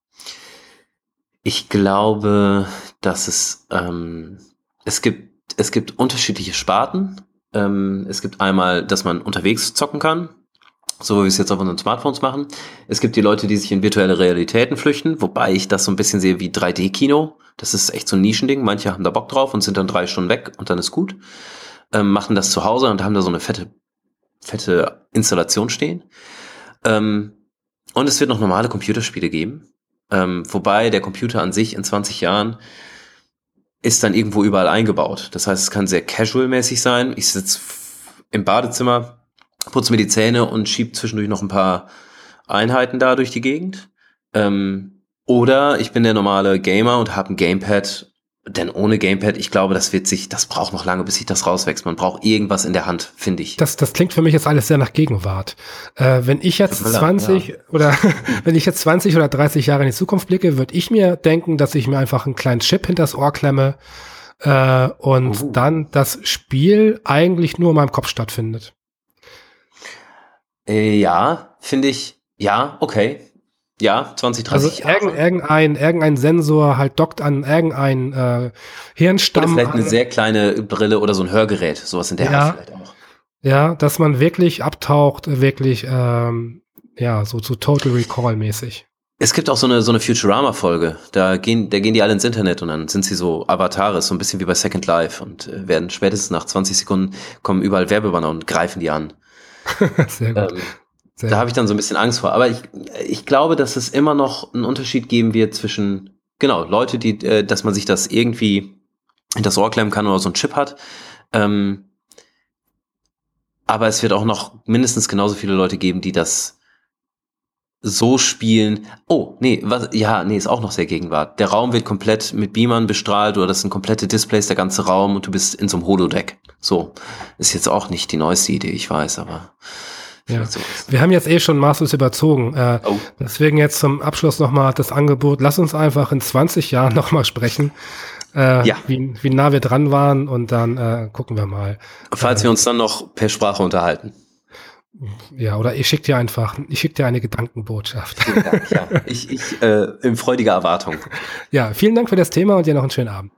Ich glaube, dass es, ähm, es gibt, es gibt unterschiedliche Sparten. Ähm, es gibt einmal, dass man unterwegs zocken kann so wie wir es jetzt auf unseren Smartphones machen. Es gibt die Leute, die sich in virtuelle Realitäten flüchten, wobei ich das so ein bisschen sehe wie 3D-Kino. Das ist echt so ein Nischending. Manche haben da Bock drauf und sind dann drei Stunden weg und dann ist gut. Ähm, machen das zu Hause und haben da so eine fette, fette Installation stehen. Ähm, und es wird noch normale Computerspiele geben. Ähm, wobei der Computer an sich in 20 Jahren ist dann irgendwo überall eingebaut. Das heißt, es kann sehr casual-mäßig sein. Ich sitze im Badezimmer, putze mir die Zähne und schieb zwischendurch noch ein paar Einheiten da durch die Gegend. Ähm, oder ich bin der normale Gamer und habe ein Gamepad. Denn ohne Gamepad, ich glaube, das wird sich, das braucht noch lange, bis sich das rauswächst. Man braucht irgendwas in der Hand, finde ich. Das, das klingt für mich jetzt alles sehr nach Gegenwart. Äh, wenn ich jetzt 20 ja. oder wenn ich jetzt 20 oder 30 Jahre in die Zukunft blicke, würde ich mir denken, dass ich mir einfach einen kleinen Chip hinters Ohr klemme äh, und uh. dann das Spiel eigentlich nur in meinem Kopf stattfindet. Äh, ja, finde ich, ja, okay. Ja, 2030 also irgend, irgendein, irgendein Sensor halt dockt an irgendein äh, Hirnstamm. Oder vielleicht eine sehr kleine Brille oder so ein Hörgerät, sowas in der ja, Art vielleicht auch. Ja, dass man wirklich abtaucht, wirklich, ähm, ja, so zu Total Recall mäßig. Es gibt auch so eine, so eine Futurama-Folge. Da gehen, da gehen die alle ins Internet und dann sind sie so Avatare, so ein bisschen wie bei Second Life und äh, werden spätestens nach 20 Sekunden kommen überall Werbebanner und greifen die an. Sehr gut. Ähm, Sehr da habe ich dann so ein bisschen Angst vor. Aber ich, ich glaube, dass es immer noch einen Unterschied geben wird zwischen, genau, Leute, die, äh, dass man sich das irgendwie in das Ohr klemmen kann oder so ein Chip hat. Ähm, aber es wird auch noch mindestens genauso viele Leute geben, die das so spielen. Oh, nee, was, ja, nee, ist auch noch sehr Gegenwart. Der Raum wird komplett mit Beamern bestrahlt oder das sind komplette Displays, der ganze Raum und du bist in so einem Holodeck. So. Ist jetzt auch nicht die neueste Idee, ich weiß, aber. Ja. Wir haben jetzt eh schon maßlos überzogen. Äh, oh. Deswegen jetzt zum Abschluss nochmal das Angebot. Lass uns einfach in 20 Jahren nochmal sprechen. Äh, ja. wie, wie nah wir dran waren und dann äh, gucken wir mal. Falls äh, wir uns dann noch per Sprache unterhalten. Ja, oder ich schicke dir einfach, ich schicke dir eine Gedankenbotschaft. Ja, ja. Ich, ich äh, in freudiger Erwartung. Ja, vielen Dank für das Thema und dir noch einen schönen Abend.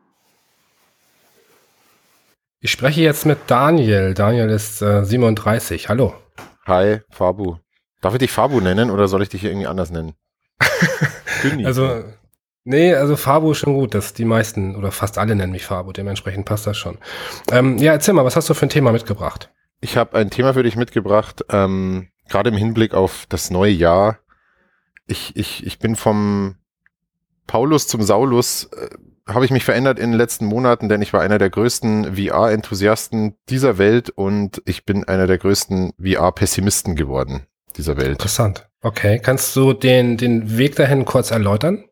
Ich spreche jetzt mit Daniel. Daniel ist äh, 37. Hallo. Hi, Fabu. Darf ich dich Fabu nennen oder soll ich dich irgendwie anders nennen? also, nee, also Fabu ist schon gut. dass die meisten oder fast alle nennen mich Fabu. Dementsprechend passt das schon. Ähm, ja, erzähl mal, was hast du für ein Thema mitgebracht? Ich habe ein Thema für dich mitgebracht, ähm, gerade im Hinblick auf das neue Jahr. Ich, ich, ich bin vom Paulus zum Saulus, äh, habe ich mich verändert in den letzten Monaten, denn ich war einer der größten VR-Enthusiasten dieser Welt und ich bin einer der größten VR-Pessimisten geworden dieser Welt. Interessant. Okay, kannst du den, den Weg dahin kurz erläutern?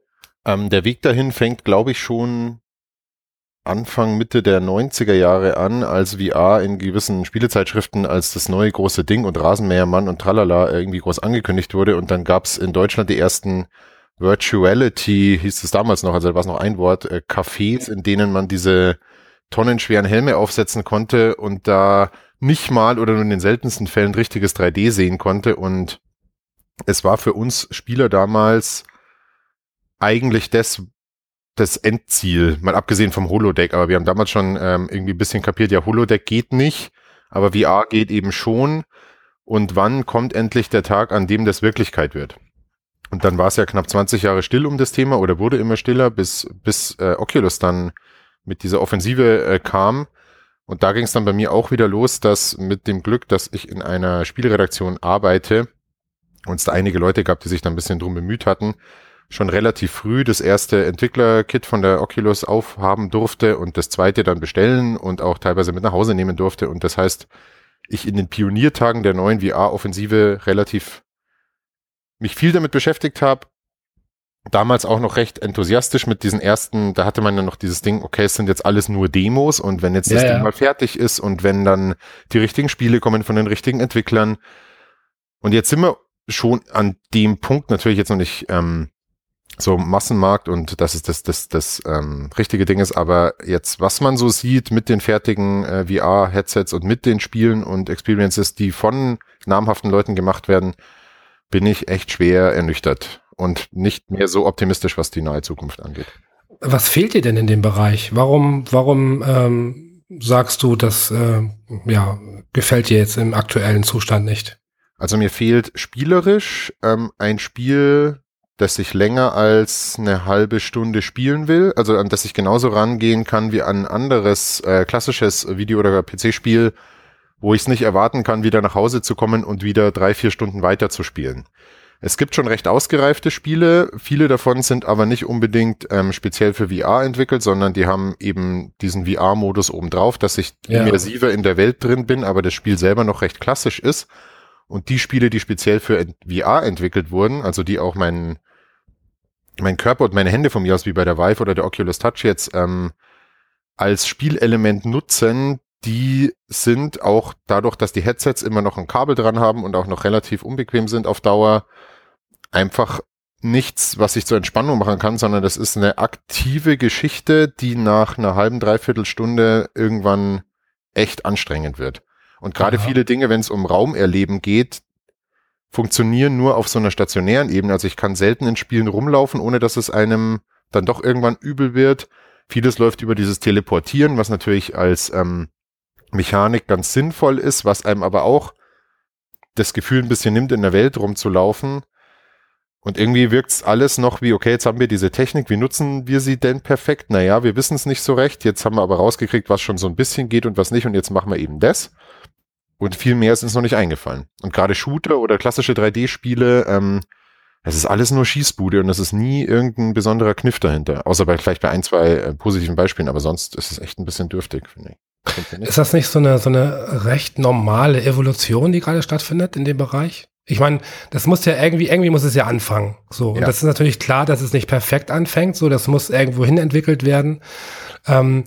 Ähm, der Weg dahin fängt, glaube ich, schon Anfang, Mitte der 90er Jahre an, als VR in gewissen Spielezeitschriften als das neue große Ding und Rasenmähermann und Tralala irgendwie groß angekündigt wurde. Und dann gab es in Deutschland die ersten Virtuality, hieß es damals noch, also da war es noch ein Wort, äh, Cafés, in denen man diese tonnenschweren Helme aufsetzen konnte und da nicht mal oder nur in den seltensten Fällen richtiges 3D sehen konnte. Und es war für uns Spieler damals eigentlich das, das Endziel, mal abgesehen vom Holodeck, aber wir haben damals schon ähm, irgendwie ein bisschen kapiert, ja, Holodeck geht nicht, aber VR geht eben schon. und wann kommt endlich der Tag, an dem das Wirklichkeit wird. Und dann war es ja knapp 20 Jahre still um das Thema oder wurde immer stiller, bis, bis äh, Oculus dann mit dieser Offensive äh, kam. Und da ging es dann bei mir auch wieder los, dass mit dem Glück, dass ich in einer Spielredaktion arbeite und es da einige Leute gab, die sich da ein bisschen drum bemüht hatten, schon relativ früh das erste Entwickler-Kit von der Oculus aufhaben durfte und das zweite dann bestellen und auch teilweise mit nach Hause nehmen durfte. Und das heißt, ich in den Pioniertagen der neuen VR-Offensive relativ mich viel damit beschäftigt habe. Damals auch noch recht enthusiastisch mit diesen ersten, da hatte man ja noch dieses Ding, okay, es sind jetzt alles nur Demos und wenn jetzt das ja. Ding mal fertig ist und wenn dann die richtigen Spiele kommen von den richtigen Entwicklern. Und jetzt sind wir schon an dem Punkt, natürlich jetzt noch nicht ähm, so Massenmarkt und das ist das, das, das ähm, richtige Ding ist, aber jetzt, was man so sieht mit den fertigen äh, VR-Headsets und mit den Spielen und Experiences, die von namhaften Leuten gemacht werden, bin ich echt schwer ernüchtert und nicht mehr so optimistisch, was die nahe Zukunft angeht. Was fehlt dir denn in dem Bereich? Warum, warum ähm, sagst du, das äh, ja, gefällt dir jetzt im aktuellen Zustand nicht? Also mir fehlt spielerisch ähm, ein Spiel, das ich länger als eine halbe Stunde spielen will, also an das ich genauso rangehen kann wie an anderes äh, klassisches Video- oder PC-Spiel, wo ich es nicht erwarten kann, wieder nach Hause zu kommen und wieder drei, vier Stunden weiter zu spielen. Es gibt schon recht ausgereifte Spiele, viele davon sind aber nicht unbedingt ähm, speziell für VR entwickelt, sondern die haben eben diesen VR-Modus obendrauf, dass ich ja. immersiver in der Welt drin bin, aber das Spiel selber noch recht klassisch ist. Und die Spiele, die speziell für VR entwickelt wurden, also die auch meinen mein Körper und meine Hände von mir aus, wie bei der Vive oder der Oculus Touch jetzt, ähm, als Spielelement nutzen, die sind auch dadurch, dass die Headsets immer noch ein Kabel dran haben und auch noch relativ unbequem sind auf Dauer, einfach nichts, was ich zur Entspannung machen kann, sondern das ist eine aktive Geschichte, die nach einer halben, dreiviertel Stunde irgendwann echt anstrengend wird. Und gerade viele Dinge, wenn es um Raumerleben geht, funktionieren nur auf so einer stationären Ebene. Also ich kann selten in Spielen rumlaufen, ohne dass es einem dann doch irgendwann übel wird. Vieles läuft über dieses Teleportieren, was natürlich als ähm, Mechanik ganz sinnvoll ist, was einem aber auch das Gefühl ein bisschen nimmt, in der Welt rumzulaufen. Und irgendwie wirkt's alles noch wie, okay, jetzt haben wir diese Technik, wie nutzen wir sie denn perfekt? Naja, wir wissen es nicht so recht. Jetzt haben wir aber rausgekriegt, was schon so ein bisschen geht und was nicht. Und jetzt machen wir eben das. Und viel mehr ist uns noch nicht eingefallen. Und gerade Shooter oder klassische 3D-Spiele, ähm, es ist alles nur Schießbude und es ist nie irgendein besonderer Kniff dahinter. Außer bei, vielleicht bei ein, zwei äh, positiven Beispielen, aber sonst ist es echt ein bisschen dürftig, finde ich. Ist das nicht so eine, so eine recht normale Evolution, die gerade stattfindet in dem Bereich? Ich meine, das muss ja irgendwie, irgendwie muss es ja anfangen. So. Und ja. das ist natürlich klar, dass es nicht perfekt anfängt. So, das muss irgendwo hin entwickelt werden. Ähm,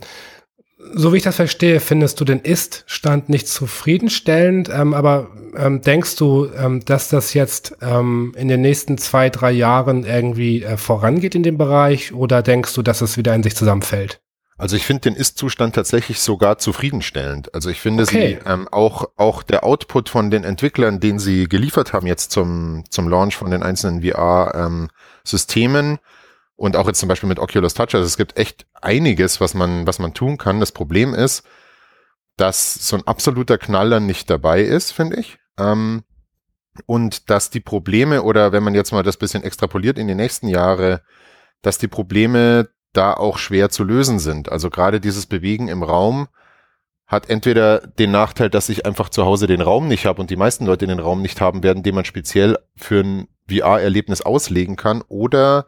so wie ich das verstehe, findest du den Ist-Stand nicht zufriedenstellend, ähm, aber ähm, denkst du, ähm, dass das jetzt ähm, in den nächsten zwei, drei Jahren irgendwie äh, vorangeht in dem Bereich oder denkst du, dass es wieder in sich zusammenfällt? Also ich finde den Ist-Zustand tatsächlich sogar zufriedenstellend. Also ich finde okay. sie ähm, auch auch der Output von den Entwicklern, den sie geliefert haben jetzt zum zum Launch von den einzelnen VR-Systemen, ähm, und auch jetzt zum Beispiel mit Oculus Touch, also es gibt echt einiges, was man, was man tun kann. Das Problem ist, dass so ein absoluter Knaller nicht dabei ist, finde ich. Ähm, und dass die Probleme, oder wenn man jetzt mal das bisschen extrapoliert in die nächsten Jahre, dass die Probleme da auch schwer zu lösen sind. Also gerade dieses Bewegen im Raum hat entweder den Nachteil, dass ich einfach zu Hause den Raum nicht habe und die meisten Leute den Raum nicht haben werden, den man speziell für ein VR-Erlebnis auslegen kann, oder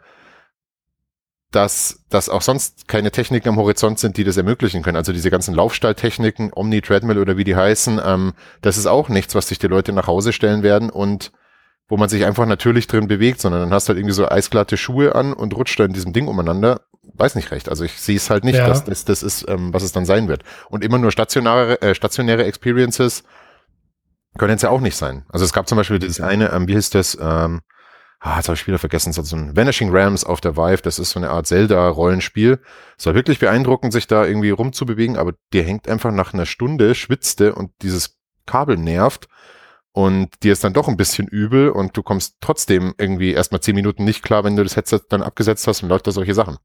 dass, dass auch sonst keine Techniken am Horizont sind, die das ermöglichen können. Also diese ganzen Laufstalltechniken, Omni, Treadmill oder wie die heißen, ähm, das ist auch nichts, was sich die Leute nach Hause stellen werden und wo man sich einfach natürlich drin bewegt, sondern dann hast du halt irgendwie so eisglatte Schuhe an und rutscht da in diesem Ding umeinander. Weiß nicht recht. Also ich sehe es halt nicht, ja. dass das, das ist, ähm, was es dann sein wird. Und immer nur stationäre, äh, stationäre Experiences können es ja auch nicht sein. Also es gab zum Beispiel dieses eine, ähm, wie hieß das, ähm, ah, jetzt habe ich wieder vergessen, so ein Vanishing Rams auf der Vive, das ist so eine Art Zelda-Rollenspiel. Es war wirklich beeindruckend, sich da irgendwie rumzubewegen, aber dir hängt einfach nach einer Stunde, schwitzte und dieses Kabel nervt und dir ist dann doch ein bisschen übel und du kommst trotzdem irgendwie erstmal zehn Minuten nicht klar, wenn du das Headset dann abgesetzt hast und läuft da solche Sachen.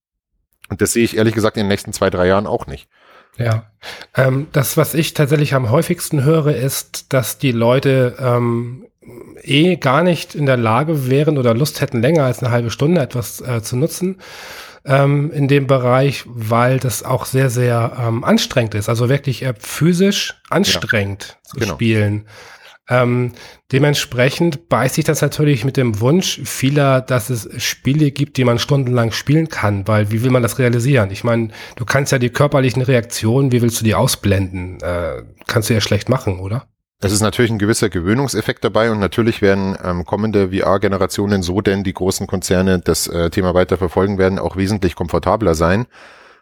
Und das sehe ich ehrlich gesagt in den nächsten zwei, drei Jahren auch nicht. Ja, ähm, das, was ich tatsächlich am häufigsten höre, ist, dass die Leute ähm, eh gar nicht in der Lage wären oder Lust hätten, länger als eine halbe Stunde etwas äh, zu nutzen ähm, in dem Bereich, weil das auch sehr, sehr ähm, anstrengend ist. Also wirklich äh, physisch anstrengend ja, zu genau. spielen. Ähm, dementsprechend beißt sich das natürlich mit dem Wunsch vieler, dass es Spiele gibt, die man stundenlang spielen kann, weil wie will man das realisieren? Ich meine, du kannst ja die körperlichen Reaktionen, wie willst du die ausblenden? Äh, kannst du ja schlecht machen, oder? Es ist natürlich ein gewisser Gewöhnungseffekt dabei und natürlich werden ähm, kommende VR-Generationen, so denn die großen Konzerne das äh, Thema weiter verfolgen werden, auch wesentlich komfortabler sein.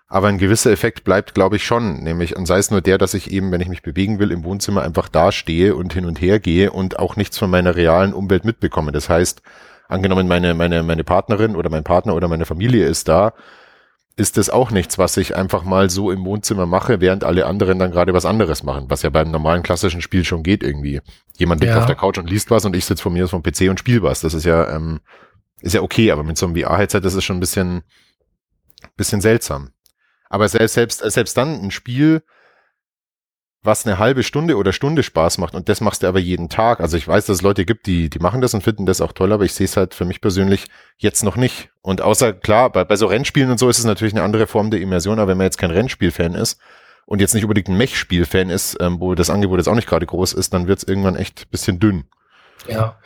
Aber ein gewisser Effekt bleibt, glaube ich, schon. Nämlich, und sei es nur der, dass ich eben, wenn ich mich bewegen will, im Wohnzimmer einfach dastehe und hin und her gehe und auch nichts von meiner realen Umwelt mitbekomme. Das heißt, angenommen, meine, meine, meine Partnerin oder mein Partner oder meine Familie ist da, ist das auch nichts, was ich einfach mal so im Wohnzimmer mache, während alle anderen dann gerade was anderes machen, was ja beim normalen klassischen Spiel schon geht irgendwie. Jemand liegt ja. auf der Couch und liest was und ich sitze von mir aus vom PC und spiele was. Das ist ja, ähm, ist ja okay, aber mit so einem VR-Headset ist es schon ein bisschen, bisschen seltsam. Aber selbst, selbst, selbst dann ein Spiel, was eine halbe Stunde oder Stunde Spaß macht und das machst du aber jeden Tag. Also ich weiß, dass es Leute gibt, die, die machen das und finden das auch toll, aber ich sehe es halt für mich persönlich jetzt noch nicht. Und außer, klar, bei, bei so Rennspielen und so ist es natürlich eine andere Form der Immersion, aber wenn man jetzt kein Rennspiel-Fan ist und jetzt nicht unbedingt ein Mech-Spiel-Fan ist, ähm, wo das Angebot jetzt auch nicht gerade groß ist, dann wird es irgendwann echt bisschen dünn. Ja,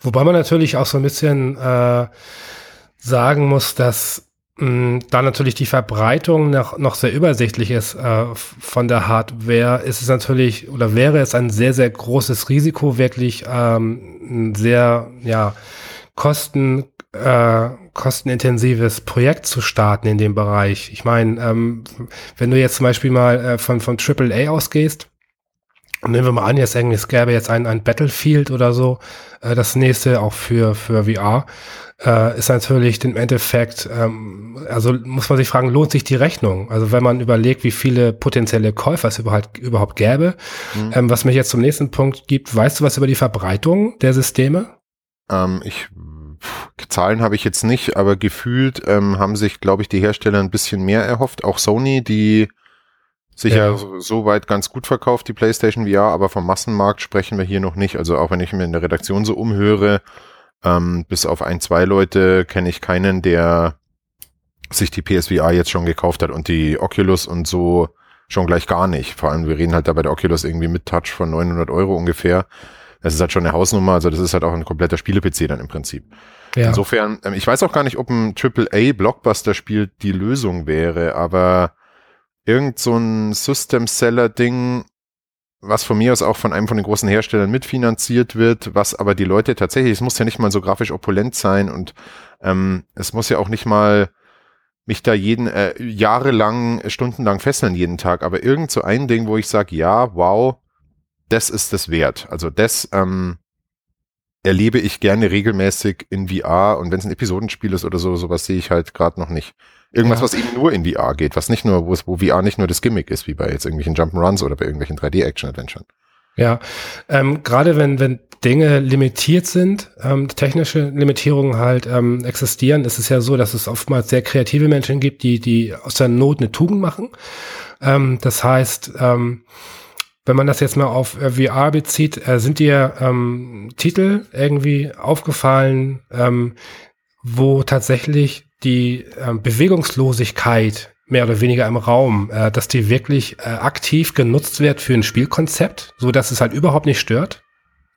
wobei man natürlich auch so ein bisschen äh, sagen muss, dass da natürlich die Verbreitung noch, noch sehr übersichtlich ist äh, von der Hardware, ist es natürlich oder wäre es ein sehr, sehr großes Risiko, wirklich ähm, ein sehr ja, kosten, äh, kostenintensives Projekt zu starten in dem Bereich. Ich meine, ähm, wenn du jetzt zum Beispiel mal äh, von, von AAA ausgehst, nehmen wir mal an, jetzt irgendwie, es gäbe jetzt ein, ein Battlefield oder so, äh, das nächste auch für, für VR, äh, ist natürlich im Endeffekt, ähm, also muss man sich fragen, lohnt sich die Rechnung? Also wenn man überlegt, wie viele potenzielle Käufer es überhaupt, überhaupt gäbe, mhm. ähm, was mich jetzt zum nächsten Punkt gibt, weißt du was über die Verbreitung der Systeme? Ähm, ich Zahlen habe ich jetzt nicht, aber gefühlt ähm, haben sich, glaube ich, die Hersteller ein bisschen mehr erhofft. Auch Sony, die sicher ja. so weit ganz gut verkauft, die PlayStation VR, aber vom Massenmarkt sprechen wir hier noch nicht. Also auch wenn ich mir in der Redaktion so umhöre, ähm, bis auf ein, zwei Leute kenne ich keinen, der sich die PSVR jetzt schon gekauft hat und die Oculus und so schon gleich gar nicht. Vor allem, wir reden halt da bei der Oculus irgendwie mit Touch von 900 Euro ungefähr. Das ist halt schon eine Hausnummer, also das ist halt auch ein kompletter Spiele-PC dann im Prinzip. Ja. Insofern, ähm, ich weiß auch gar nicht, ob ein AAA-Blockbuster-Spiel die Lösung wäre, aber irgend so ein System-Seller-Ding was von mir aus auch von einem von den großen Herstellern mitfinanziert wird, was aber die Leute tatsächlich, es muss ja nicht mal so grafisch opulent sein und ähm, es muss ja auch nicht mal mich da jeden äh, jahrelang, stundenlang fesseln jeden Tag, aber irgend so ein Ding, wo ich sage, ja, wow, das ist das wert. Also das ähm, erlebe ich gerne regelmäßig in VR und wenn es ein Episodenspiel ist oder so, sowas sehe ich halt gerade noch nicht. Irgendwas, ja. was eben nur in VR geht, was nicht nur, wo, wo VR nicht nur das Gimmick ist, wie bei jetzt irgendwelchen Jump'n'Runs oder bei irgendwelchen 3D-Action-Adventuren. Ja, ähm, gerade wenn, wenn Dinge limitiert sind, ähm, technische Limitierungen halt ähm, existieren, ist es ja so, dass es oftmals sehr kreative Menschen gibt, die, die aus der Not eine Tugend machen. Ähm, das heißt, ähm, wenn man das jetzt mal auf äh, VR bezieht, äh, sind dir ähm, Titel irgendwie aufgefallen, ähm, wo tatsächlich die äh, Bewegungslosigkeit mehr oder weniger im Raum, äh, dass die wirklich äh, aktiv genutzt wird für ein Spielkonzept, so dass es halt überhaupt nicht stört?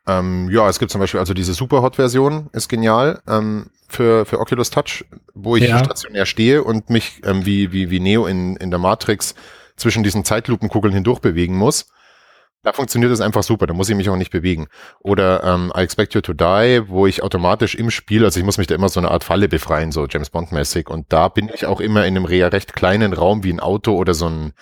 Ähm, ja, es gibt zum Beispiel also diese Superhot-Version ist genial ähm, für für Oculus Touch, wo ich ja. stationär stehe und mich ähm, wie wie wie Neo in in der Matrix zwischen diesen Zeitlupenkugeln hindurch bewegen muss. Da funktioniert das einfach super, da muss ich mich auch nicht bewegen. Oder ähm, I Expect You to Die, wo ich automatisch im Spiel, also ich muss mich da immer so eine Art Falle befreien, so James Bond-mäßig. Und da bin ich auch immer in einem recht kleinen Raum wie ein Auto oder so ein,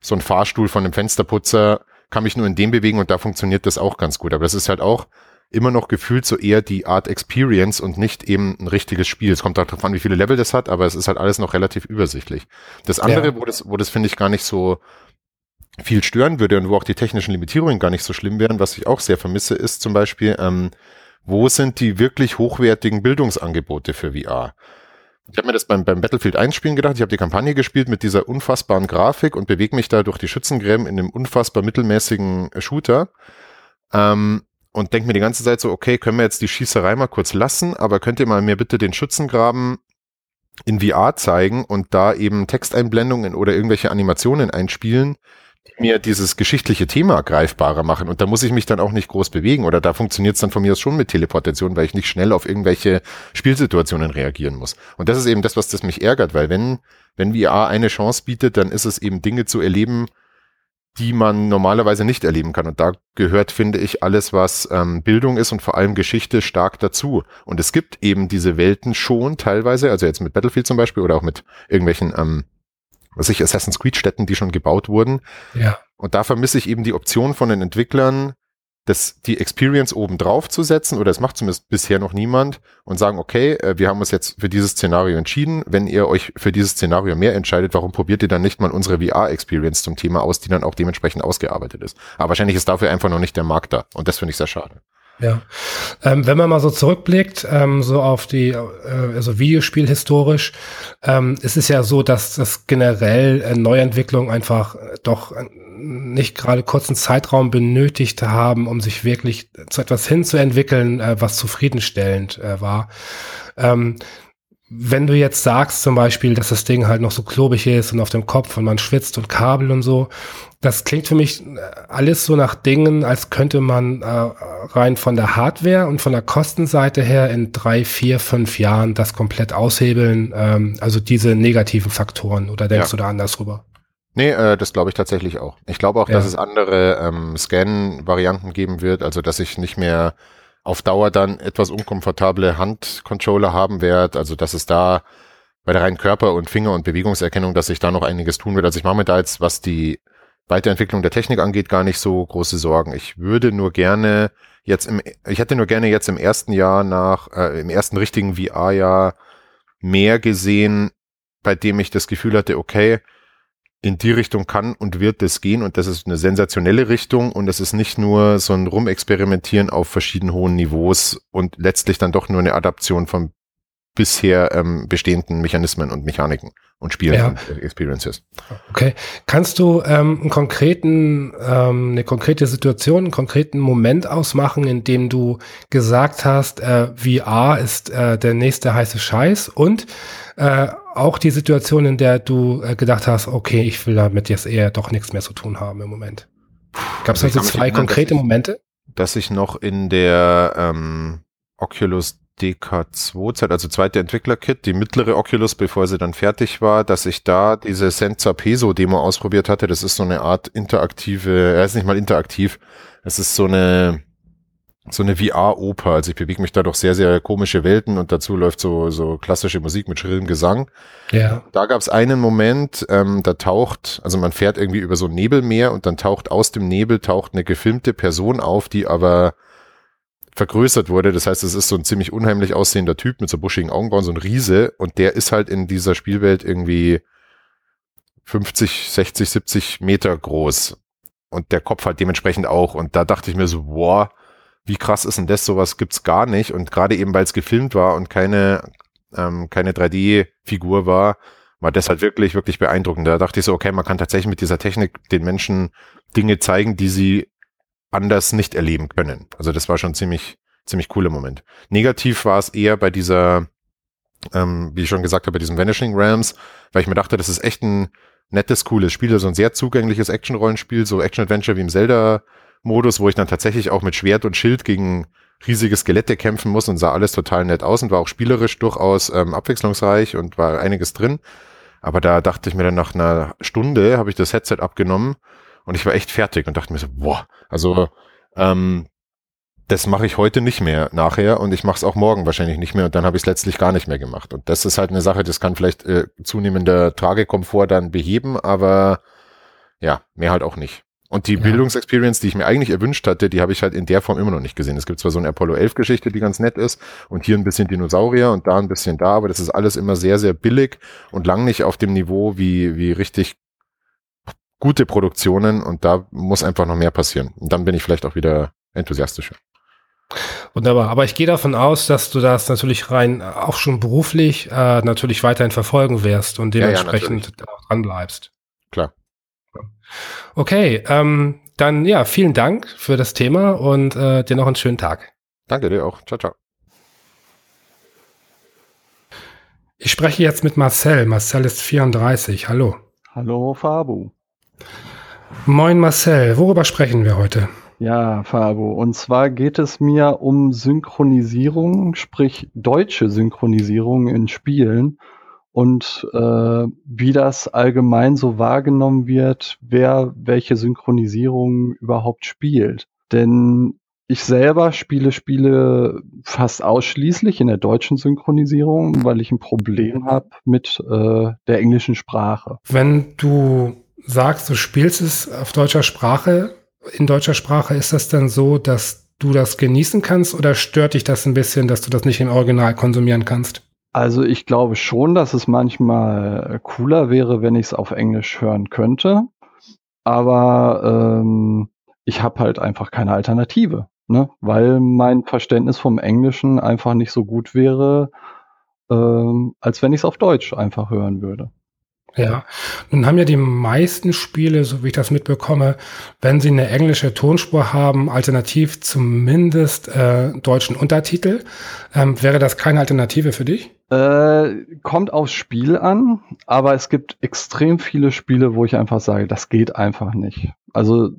so ein Fahrstuhl von einem Fensterputzer, kann mich nur in dem bewegen und da funktioniert das auch ganz gut. Aber das ist halt auch immer noch gefühlt so eher die Art Experience und nicht eben ein richtiges Spiel. Es kommt darauf an, wie viele Level das hat, aber es ist halt alles noch relativ übersichtlich. Das andere, ja. wo das, wo das finde ich gar nicht so viel stören würde und wo auch die technischen Limitierungen gar nicht so schlimm wären, was ich auch sehr vermisse, ist zum Beispiel, ähm, wo sind die wirklich hochwertigen Bildungsangebote für VR? Ich habe mir das beim, beim Battlefield 1 Spielen gedacht. Ich habe die Kampagne gespielt mit dieser unfassbaren Grafik und bewege mich da durch die Schützengräben in einem unfassbar mittelmäßigen Shooter. Ähm, und denke mir die ganze Zeit so, okay, können wir jetzt die Schießerei mal kurz lassen, aber könnt ihr mal mir bitte den Schützengraben in VR zeigen und da eben Texteinblendungen oder irgendwelche Animationen einspielen, mir dieses geschichtliche Thema greifbarer machen. Und da muss ich mich dann auch nicht groß bewegen oder da funktioniert es dann von mir aus schon mit Teleportation, weil ich nicht schnell auf irgendwelche Spielsituationen reagieren muss. Und das ist eben das, was das mich ärgert, weil wenn, wenn VR eine Chance bietet, dann ist es eben Dinge zu erleben, die man normalerweise nicht erleben kann. Und da gehört, finde ich, alles, was ähm, Bildung ist und vor allem Geschichte stark dazu. Und es gibt eben diese Welten schon teilweise, also jetzt mit Battlefield zum Beispiel oder auch mit irgendwelchen, ähm, was ich, Assassin's Creed Städten, die schon gebaut wurden. Ja. Und da vermisse ich eben die Option von den Entwicklern, das, die Experience oben drauf zu setzen, oder es macht zumindest bisher noch niemand, und sagen, okay, äh, wir haben uns jetzt für dieses Szenario entschieden. Wenn ihr euch für dieses Szenario mehr entscheidet, warum probiert ihr dann nicht mal unsere VR-Experience zum Thema aus, die dann auch dementsprechend ausgearbeitet ist? Aber wahrscheinlich ist dafür einfach noch nicht der Markt da. Und das finde ich sehr schade. Ja. Ähm, wenn man mal so zurückblickt, ähm, so auf die, äh, also Videospiel historisch, ähm, ist es ja so, dass das generell äh, Neuentwicklung einfach doch nicht gerade kurzen Zeitraum benötigt haben, um sich wirklich zu etwas hinzuentwickeln, äh, was zufriedenstellend äh, war. Ähm, wenn du jetzt sagst zum Beispiel, dass das Ding halt noch so klobig ist und auf dem Kopf und man schwitzt und Kabel und so, das klingt für mich äh, alles so nach Dingen, als könnte man äh, rein von der Hardware und von der Kostenseite her in drei, vier, fünf Jahren das komplett aushebeln, ähm, also diese negativen Faktoren oder denkst ja. du da anders rüber? Nee, äh, das glaube ich tatsächlich auch. Ich glaube auch, ja. dass es andere ähm, Scan-Varianten geben wird, also dass ich nicht mehr auf Dauer dann etwas unkomfortable Handcontroller haben werde, also dass es da bei der reinen Körper- und Finger- und Bewegungserkennung, dass sich da noch einiges tun wird. Also ich mache mir da jetzt, was die Weiterentwicklung der Technik angeht, gar nicht so große Sorgen. Ich würde nur gerne jetzt im, ich hätte nur gerne jetzt im ersten Jahr nach, äh, im ersten richtigen VR-Jahr mehr gesehen, bei dem ich das Gefühl hatte, okay, in die Richtung kann und wird das gehen. Und das ist eine sensationelle Richtung. Und es ist nicht nur so ein Rumexperimentieren auf verschiedenen hohen Niveaus und letztlich dann doch nur eine Adaption von bisher ähm, bestehenden Mechanismen und Mechaniken und Spielen ja. und Experiences. Okay. Kannst du ähm, einen konkreten, ähm, eine konkrete Situation, einen konkreten Moment ausmachen, in dem du gesagt hast, äh, VR ist äh, der nächste heiße Scheiß und äh, auch die Situation, in der du äh, gedacht hast, okay, ich will damit jetzt eher doch nichts mehr zu tun haben im Moment. Gab es also, also zwei erinnern, konkrete dass ich, Momente? Dass ich noch in der ähm, Oculus DK2-Zeit, also zweite Entwickler-Kit, die mittlere Oculus, bevor sie dann fertig war, dass ich da diese Sensor Peso-Demo ausprobiert hatte. Das ist so eine Art interaktive, er ist nicht mal interaktiv, es ist so eine so eine VR-Oper. Also ich bewege mich da doch sehr, sehr komische Welten und dazu läuft so, so klassische Musik mit schrillem Gesang. Ja. Da gab es einen Moment, ähm, da taucht, also man fährt irgendwie über so ein Nebelmeer und dann taucht aus dem Nebel taucht eine gefilmte Person auf, die aber vergrößert wurde. Das heißt, es ist so ein ziemlich unheimlich aussehender Typ mit so buschigen Augenbrauen, so ein Riese und der ist halt in dieser Spielwelt irgendwie 50, 60, 70 Meter groß und der Kopf halt dementsprechend auch. Und da dachte ich mir so, boah, wie krass ist denn das? Sowas gibt's gar nicht. Und gerade eben, weil es gefilmt war und keine, ähm, keine 3D-Figur war, war das halt wirklich, wirklich beeindruckend. Da dachte ich so, okay, man kann tatsächlich mit dieser Technik den Menschen Dinge zeigen, die sie anders nicht erleben können. Also das war schon ziemlich, ziemlich cooler Moment. Negativ war es eher bei dieser, ähm, wie ich schon gesagt habe, bei diesem Vanishing Realms, weil ich mir dachte, das ist echt ein nettes, cooles Spiel, so ein sehr zugängliches Action-Rollenspiel, so Action-Adventure wie im Zelda Modus, wo ich dann tatsächlich auch mit Schwert und Schild gegen riesige Skelette kämpfen muss und sah alles total nett aus und war auch spielerisch durchaus ähm, abwechslungsreich und war einiges drin. Aber da dachte ich mir dann nach einer Stunde, habe ich das Headset abgenommen und ich war echt fertig und dachte mir so, boah, also ähm, das mache ich heute nicht mehr nachher und ich mache es auch morgen wahrscheinlich nicht mehr und dann habe ich es letztlich gar nicht mehr gemacht. Und das ist halt eine Sache, das kann vielleicht äh, zunehmender Tragekomfort dann beheben, aber ja, mehr halt auch nicht. Und die ja. Bildungsexperience, die ich mir eigentlich erwünscht hatte, die habe ich halt in der Form immer noch nicht gesehen. Es gibt zwar so eine Apollo 11 Geschichte, die ganz nett ist und hier ein bisschen Dinosaurier und da ein bisschen da, aber das ist alles immer sehr, sehr billig und lang nicht auf dem Niveau wie, wie richtig gute Produktionen und da muss einfach noch mehr passieren. Und dann bin ich vielleicht auch wieder enthusiastischer. Wunderbar. Aber ich gehe davon aus, dass du das natürlich rein auch schon beruflich äh, natürlich weiterhin verfolgen wirst und dementsprechend ja, ja, dran bleibst. Klar. Okay, ähm, dann ja, vielen Dank für das Thema und äh, dir noch einen schönen Tag. Danke dir auch. Ciao, ciao. Ich spreche jetzt mit Marcel. Marcel ist 34. Hallo. Hallo, Fabu. Moin, Marcel. Worüber sprechen wir heute? Ja, Fabu. Und zwar geht es mir um Synchronisierung, sprich deutsche Synchronisierung in Spielen und äh, wie das allgemein so wahrgenommen wird, wer welche Synchronisierung überhaupt spielt. Denn ich selber spiele Spiele fast ausschließlich in der deutschen Synchronisierung, weil ich ein Problem habe mit äh, der englischen Sprache. Wenn du sagst, du spielst es auf deutscher Sprache, in deutscher Sprache, ist das dann so, dass du das genießen kannst oder stört dich das ein bisschen, dass du das nicht im Original konsumieren kannst? Also ich glaube schon, dass es manchmal cooler wäre, wenn ich es auf Englisch hören könnte. Aber ähm, ich habe halt einfach keine Alternative, ne? weil mein Verständnis vom Englischen einfach nicht so gut wäre, ähm, als wenn ich es auf Deutsch einfach hören würde. Ja, nun haben ja die meisten Spiele, so wie ich das mitbekomme, wenn sie eine englische Tonspur haben, alternativ zumindest äh, deutschen Untertitel. Ähm, wäre das keine Alternative für dich? Äh, kommt aufs Spiel an, aber es gibt extrem viele Spiele, wo ich einfach sage, das geht einfach nicht. Also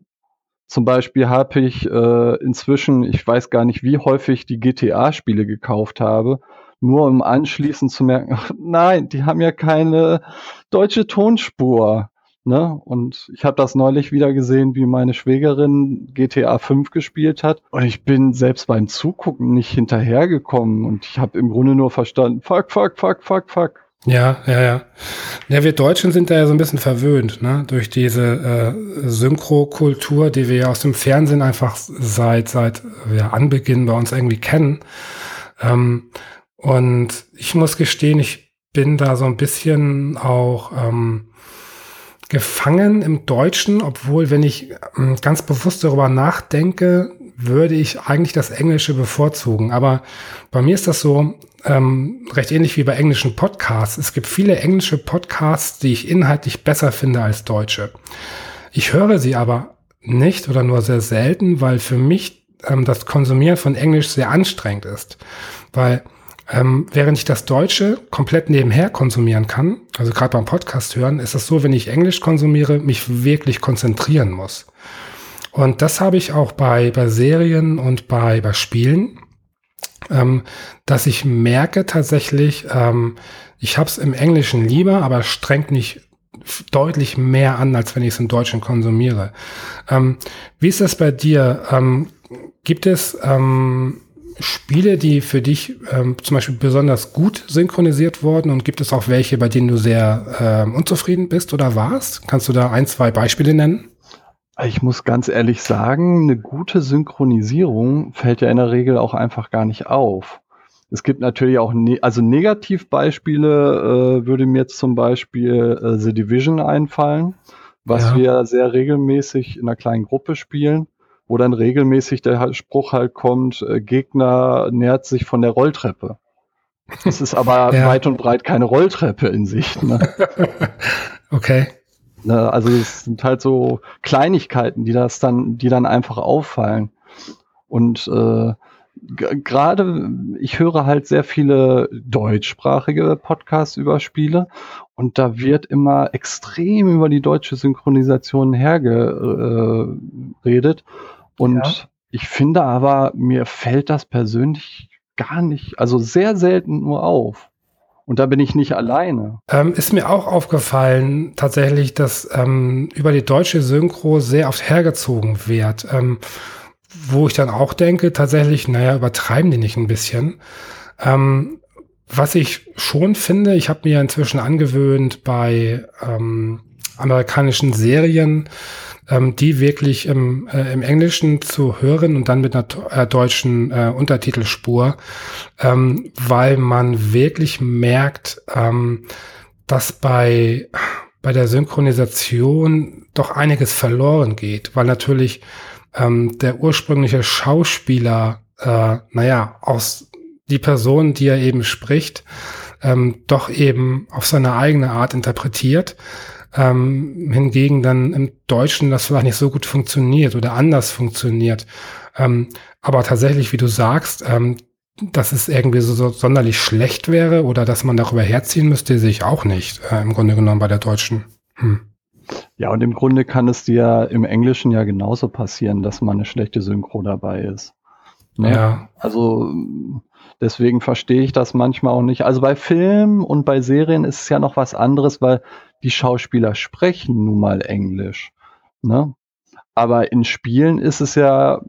zum Beispiel habe ich äh, inzwischen, ich weiß gar nicht, wie häufig die GTA-Spiele gekauft habe nur um anschließend zu merken, nein, die haben ja keine deutsche Tonspur. Ne? Und ich habe das neulich wieder gesehen, wie meine Schwägerin GTA 5 gespielt hat. Und ich bin selbst beim Zugucken nicht hinterhergekommen. Und ich habe im Grunde nur verstanden, fuck, fuck, fuck, fuck, fuck. Ja, ja, ja. Ja, wir Deutschen sind da ja so ein bisschen verwöhnt, ne? Durch diese äh, Synchrokultur, die wir ja aus dem Fernsehen einfach seit, seit ja, Anbeginn bei uns irgendwie kennen. Ähm, und ich muss gestehen, ich bin da so ein bisschen auch ähm, gefangen im Deutschen, obwohl, wenn ich ähm, ganz bewusst darüber nachdenke, würde ich eigentlich das Englische bevorzugen. Aber bei mir ist das so ähm, recht ähnlich wie bei englischen Podcasts. Es gibt viele englische Podcasts, die ich inhaltlich besser finde als deutsche. Ich höre sie aber nicht oder nur sehr selten, weil für mich ähm, das Konsumieren von Englisch sehr anstrengend ist. Weil ähm, während ich das Deutsche komplett nebenher konsumieren kann, also gerade beim Podcast hören, ist es so, wenn ich Englisch konsumiere, mich wirklich konzentrieren muss. Und das habe ich auch bei, bei Serien und bei, bei Spielen, ähm, dass ich merke tatsächlich, ähm, ich habe es im Englischen lieber, aber strengt nicht deutlich mehr an, als wenn ich es im Deutschen konsumiere. Ähm, wie ist das bei dir? Ähm, gibt es ähm, Spiele, die für dich ähm, zum Beispiel besonders gut synchronisiert wurden und gibt es auch welche, bei denen du sehr ähm, unzufrieden bist oder warst? Kannst du da ein, zwei Beispiele nennen? Ich muss ganz ehrlich sagen, eine gute Synchronisierung fällt ja in der Regel auch einfach gar nicht auf. Es gibt natürlich auch, ne also Negativbeispiele äh, würde mir jetzt zum Beispiel äh, The Division einfallen, was ja. wir sehr regelmäßig in einer kleinen Gruppe spielen wo dann regelmäßig der Spruch halt kommt, äh, Gegner nähert sich von der Rolltreppe. Das ist aber ja. weit und breit keine Rolltreppe in Sicht. Ne? okay. Ne, also es sind halt so Kleinigkeiten, die das dann, die dann einfach auffallen. Und äh, gerade, ich höre halt sehr viele deutschsprachige Podcasts über Spiele und da wird immer extrem über die deutsche Synchronisation hergeredet. Äh, und ja. ich finde aber, mir fällt das persönlich gar nicht, also sehr selten nur auf. Und da bin ich nicht alleine. Ähm, ist mir auch aufgefallen, tatsächlich, dass ähm, über die deutsche Synchro sehr oft hergezogen wird. Ähm, wo ich dann auch denke, tatsächlich, naja, übertreiben die nicht ein bisschen. Ähm, was ich schon finde, ich habe mir inzwischen angewöhnt, bei ähm, amerikanischen Serien ähm, die wirklich im, äh, im Englischen zu hören und dann mit einer äh, deutschen äh, Untertitelspur, ähm, weil man wirklich merkt, ähm, dass bei, bei der Synchronisation doch einiges verloren geht, weil natürlich ähm, der ursprüngliche Schauspieler äh, naja, aus die Person, die er eben spricht, ähm, doch eben auf seine eigene Art interpretiert. Ähm, hingegen dann im Deutschen das vielleicht nicht so gut funktioniert oder anders funktioniert. Ähm, aber tatsächlich, wie du sagst, ähm, dass es irgendwie so, so, sonderlich schlecht wäre oder dass man darüber herziehen müsste, sehe ich auch nicht, äh, im Grunde genommen bei der Deutschen. Hm. Ja, und im Grunde kann es dir im Englischen ja genauso passieren, dass mal eine schlechte Synchro dabei ist. Ne? Ja. Also deswegen verstehe ich das manchmal auch nicht. Also bei Filmen und bei Serien ist es ja noch was anderes, weil die Schauspieler sprechen nun mal Englisch. Ne? Aber in Spielen ist es ja,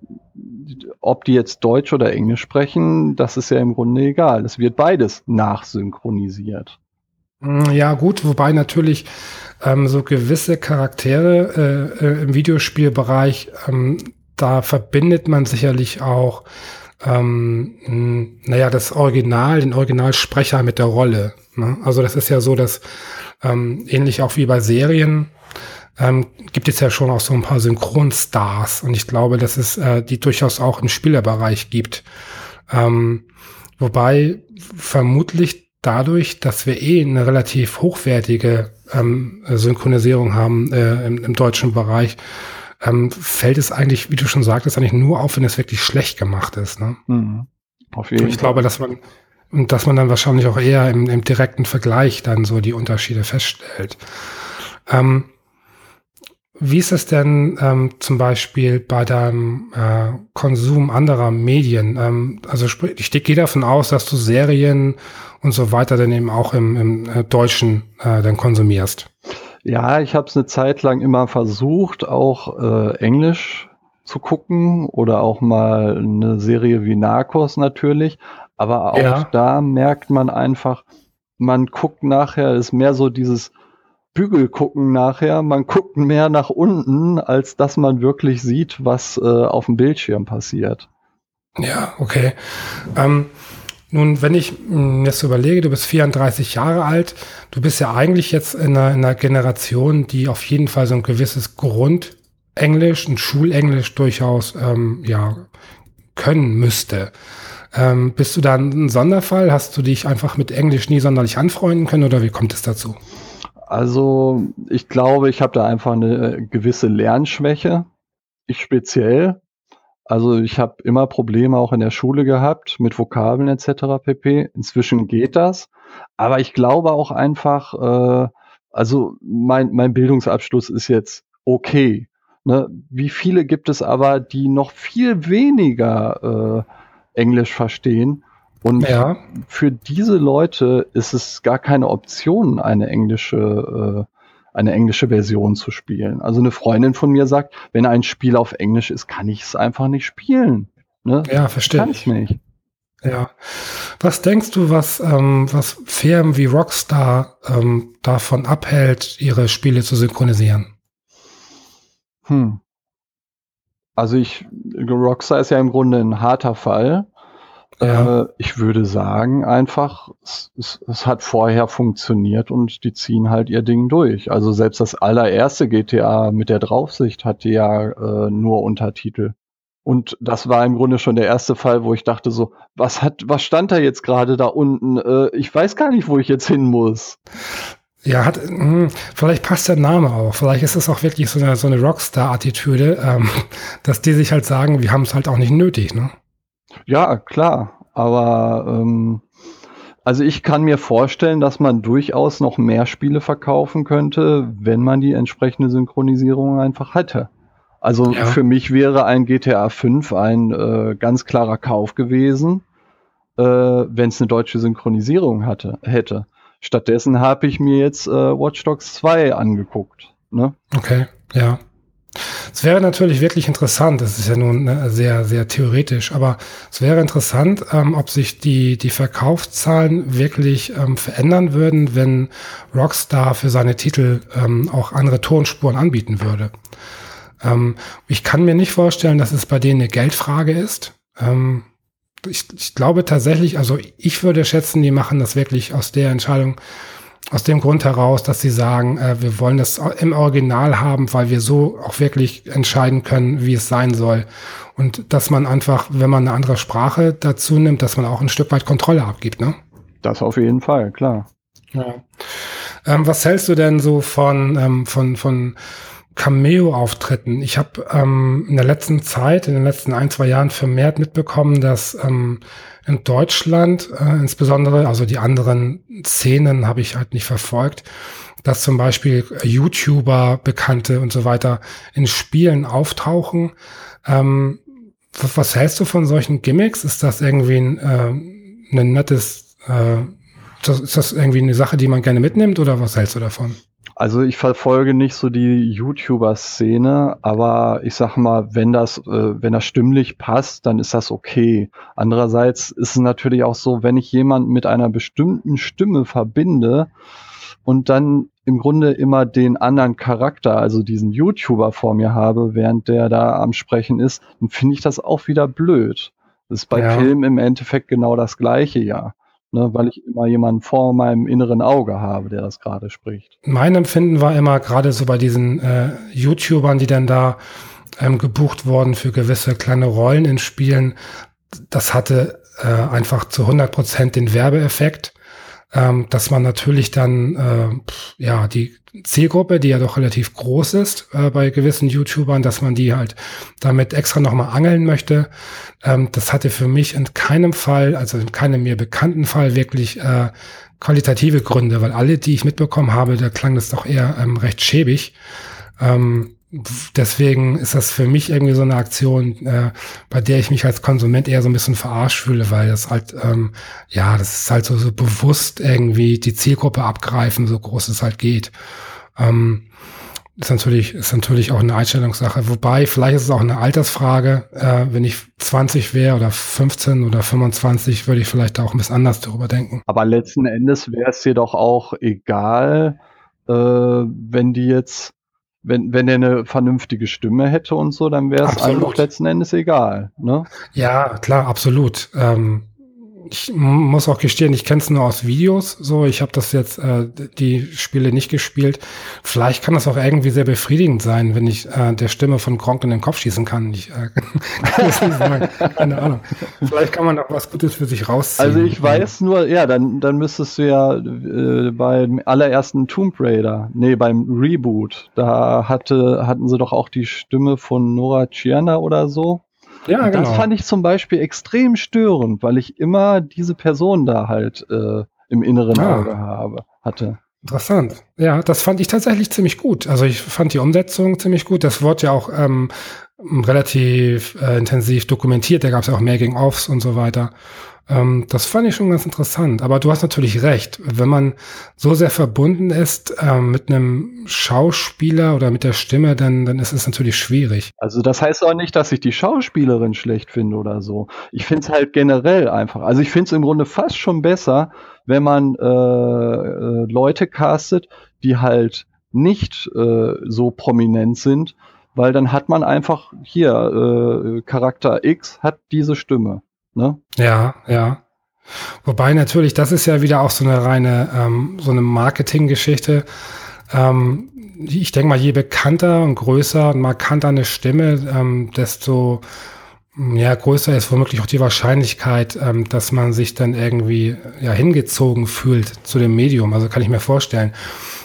ob die jetzt Deutsch oder Englisch sprechen, das ist ja im Grunde egal. Es wird beides nachsynchronisiert. Mm, ja, gut, wobei natürlich ähm, so gewisse Charaktere äh, äh, im Videospielbereich, ähm, da verbindet man sicherlich auch, ähm, naja, das Original, den Originalsprecher mit der Rolle. Ne? Also das ist ja so, dass ähm, ähnlich auch wie bei Serien, ähm, gibt es ja schon auch so ein paar Synchronstars und ich glaube, dass es äh, die durchaus auch im Spielerbereich gibt. Ähm, wobei vermutlich dadurch, dass wir eh eine relativ hochwertige ähm, Synchronisierung haben äh, im, im, deutschen Bereich, ähm, fällt es eigentlich, wie du schon sagtest, eigentlich nur auf, wenn es wirklich schlecht gemacht ist. Ne? Mhm. Auf jeden ich Fall. glaube, dass man dass man dann wahrscheinlich auch eher im, im direkten Vergleich dann so die Unterschiede feststellt. Ähm, wie ist es denn ähm, zum Beispiel bei deinem äh, Konsum anderer Medien? Ähm, also ich gehe davon aus, dass du Serien und so weiter dann eben auch im, im äh, Deutschen äh, dann konsumierst. Ja, ich habe es eine Zeit lang immer versucht, auch äh, Englisch zu gucken oder auch mal eine Serie wie Narcos natürlich. Aber auch ja. da merkt man einfach, man guckt nachher, ist mehr so dieses Bügel gucken nachher. Man guckt mehr nach unten, als dass man wirklich sieht, was äh, auf dem Bildschirm passiert. Ja, okay. Ähm, nun, wenn ich mir hm, jetzt überlege, du bist 34 Jahre alt, du bist ja eigentlich jetzt in einer, in einer Generation, die auf jeden Fall so ein gewisses Grundenglisch, ein Schulenglisch durchaus ähm, ja, können müsste. Ähm, bist du da ein Sonderfall? Hast du dich einfach mit Englisch nie sonderlich anfreunden können oder wie kommt es dazu? Also ich glaube, ich habe da einfach eine gewisse Lernschwäche. Ich speziell. Also ich habe immer Probleme auch in der Schule gehabt mit Vokabeln etc. pp. Inzwischen geht das. Aber ich glaube auch einfach, äh, also mein, mein Bildungsabschluss ist jetzt okay. Ne? Wie viele gibt es aber, die noch viel weniger äh, Englisch verstehen? Und ja. für diese Leute ist es gar keine Option, eine englische, äh, eine englische Version zu spielen. Also eine Freundin von mir sagt, wenn ein Spiel auf Englisch ist, kann ich es einfach nicht spielen. Ne? Ja, verstehe. Kann ich nicht. Ja. Was denkst du, was, ähm, was Firmen wie Rockstar ähm, davon abhält, ihre Spiele zu synchronisieren? Hm. Also ich, Rockstar ist ja im Grunde ein harter Fall. Ja. Äh, ich würde sagen, einfach, es, es, es, hat vorher funktioniert und die ziehen halt ihr Ding durch. Also selbst das allererste GTA mit der Draufsicht hatte ja äh, nur Untertitel. Und das war im Grunde schon der erste Fall, wo ich dachte so, was hat, was stand da jetzt gerade da unten? Äh, ich weiß gar nicht, wo ich jetzt hin muss. Ja, hat, mh, hm, vielleicht passt der Name auch. Vielleicht ist es auch wirklich so eine, so eine Rockstar-Attitüde, ähm, dass die sich halt sagen, wir haben es halt auch nicht nötig, ne? Ja, klar. Aber ähm, also ich kann mir vorstellen, dass man durchaus noch mehr Spiele verkaufen könnte, wenn man die entsprechende Synchronisierung einfach hätte. Also ja. für mich wäre ein GTA 5 ein äh, ganz klarer Kauf gewesen, äh, wenn es eine deutsche Synchronisierung hatte, hätte. Stattdessen habe ich mir jetzt äh, Watch Dogs 2 angeguckt. Ne? Okay, ja. Es wäre natürlich wirklich interessant, das ist ja nun ne, sehr, sehr theoretisch, aber es wäre interessant, ähm, ob sich die, die Verkaufszahlen wirklich ähm, verändern würden, wenn Rockstar für seine Titel ähm, auch andere Tonspuren anbieten würde. Ähm, ich kann mir nicht vorstellen, dass es bei denen eine Geldfrage ist. Ähm, ich, ich glaube tatsächlich, also ich würde schätzen, die machen das wirklich aus der Entscheidung aus dem Grund heraus, dass sie sagen, äh, wir wollen das im Original haben, weil wir so auch wirklich entscheiden können, wie es sein soll. Und dass man einfach, wenn man eine andere Sprache dazu nimmt, dass man auch ein Stück weit Kontrolle abgibt, ne? Das auf jeden Fall, klar. Ja. Ähm, was hältst du denn so von, ähm, von, von Cameo-Auftritten? Ich habe ähm, in der letzten Zeit, in den letzten ein, zwei Jahren vermehrt mitbekommen, dass ähm, in Deutschland äh, insbesondere, also die anderen Szenen habe ich halt nicht verfolgt, dass zum Beispiel YouTuber, Bekannte und so weiter in Spielen auftauchen. Ähm, was, was, hältst du von solchen Gimmicks? Ist das irgendwie ein, äh, ein nettes, äh, ist das irgendwie eine Sache, die man gerne mitnimmt oder was hältst du davon? Also ich verfolge nicht so die YouTuber-Szene, aber ich sag mal, wenn das, äh, wenn das stimmlich passt, dann ist das okay. Andererseits ist es natürlich auch so, wenn ich jemanden mit einer bestimmten Stimme verbinde und dann im Grunde immer den anderen Charakter, also diesen YouTuber vor mir habe, während der da am Sprechen ist, dann finde ich das auch wieder blöd. Das ist bei ja. Filmen im Endeffekt genau das gleiche, ja ne, weil ich immer jemanden vor meinem inneren Auge habe, der das gerade spricht. Mein Empfinden war immer gerade so bei diesen äh, YouTubern, die dann da ähm, gebucht wurden für gewisse kleine Rollen in Spielen, das hatte äh, einfach zu 100 Prozent den Werbeeffekt ähm, dass man natürlich dann äh, ja die Zielgruppe, die ja doch relativ groß ist äh, bei gewissen YouTubern, dass man die halt damit extra nochmal angeln möchte. Ähm, das hatte für mich in keinem Fall, also in keinem mir bekannten Fall wirklich äh, qualitative Gründe, weil alle, die ich mitbekommen habe, da klang das doch eher ähm, recht schäbig. Ähm, deswegen ist das für mich irgendwie so eine Aktion, äh, bei der ich mich als Konsument eher so ein bisschen verarscht fühle, weil das halt, ähm, ja, das ist halt so, so bewusst irgendwie die Zielgruppe abgreifen, so groß es halt geht. Ähm, ist natürlich, ist natürlich auch eine Einstellungssache. Wobei, vielleicht ist es auch eine Altersfrage. Äh, wenn ich 20 wäre oder 15 oder 25, würde ich vielleicht auch ein bisschen anders darüber denken. Aber letzten Endes wäre es dir doch auch egal, äh, wenn die jetzt wenn, wenn er eine vernünftige Stimme hätte und so, dann wäre es einfach letzten Endes egal. Ne? Ja, klar, absolut. Ähm, ich muss auch gestehen, ich kenne es nur aus Videos. So, ich habe das jetzt äh, die Spiele nicht gespielt. Vielleicht kann das auch irgendwie sehr befriedigend sein, wenn ich äh, der Stimme von Gronk in den Kopf schießen kann. Ich, äh, kann keine Ahnung. Vielleicht kann man auch was Gutes für sich rausziehen. Also ich weiß nur, ja, dann dann müsstest du ja äh, beim allerersten Tomb Raider, nee, beim Reboot, da hatte hatten sie doch auch die Stimme von Nora Tschirner oder so. Ja, genau. Das fand ich zum Beispiel extrem störend, weil ich immer diese Person da halt äh, im inneren ah. Auge habe, hatte. Interessant. Ja, das fand ich tatsächlich ziemlich gut. Also ich fand die Umsetzung ziemlich gut. Das wurde ja auch ähm, relativ äh, intensiv dokumentiert. Da gab es ja auch Making-ofs und so weiter. Ähm, das fand ich schon ganz interessant. Aber du hast natürlich recht. Wenn man so sehr verbunden ist ähm, mit einem Schauspieler oder mit der Stimme, dann, dann ist es natürlich schwierig. Also das heißt auch nicht, dass ich die Schauspielerin schlecht finde oder so. Ich finde es halt generell einfach. Also ich finde es im Grunde fast schon besser, wenn man äh, äh, Leute castet, die halt nicht äh, so prominent sind, weil dann hat man einfach hier äh, Charakter X hat diese Stimme. Ne? Ja, ja. Wobei natürlich, das ist ja wieder auch so eine reine, ähm, so eine Marketinggeschichte. Ähm, ich denke mal, je bekannter und größer und markanter eine Stimme, ähm, desto ja, größer ist womöglich auch die Wahrscheinlichkeit, ähm, dass man sich dann irgendwie ja, hingezogen fühlt zu dem Medium. Also kann ich mir vorstellen.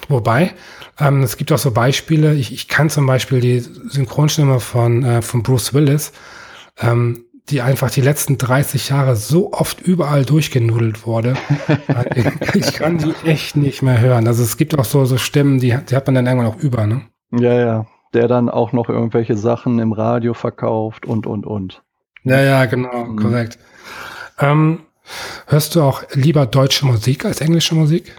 Wobei, ähm, es gibt auch so Beispiele. Ich, ich kann zum Beispiel die Synchronstimme von, äh, von Bruce Willis. Ähm, die einfach die letzten 30 Jahre so oft überall durchgenudelt wurde. ich kann die echt nicht mehr hören. Also es gibt auch so, so Stimmen, die, die hat man dann irgendwann auch über, ne? Ja, ja. Der dann auch noch irgendwelche Sachen im Radio verkauft und, und, und. Ja, ja, genau, mhm. korrekt. Ähm, hörst du auch lieber deutsche Musik als englische Musik?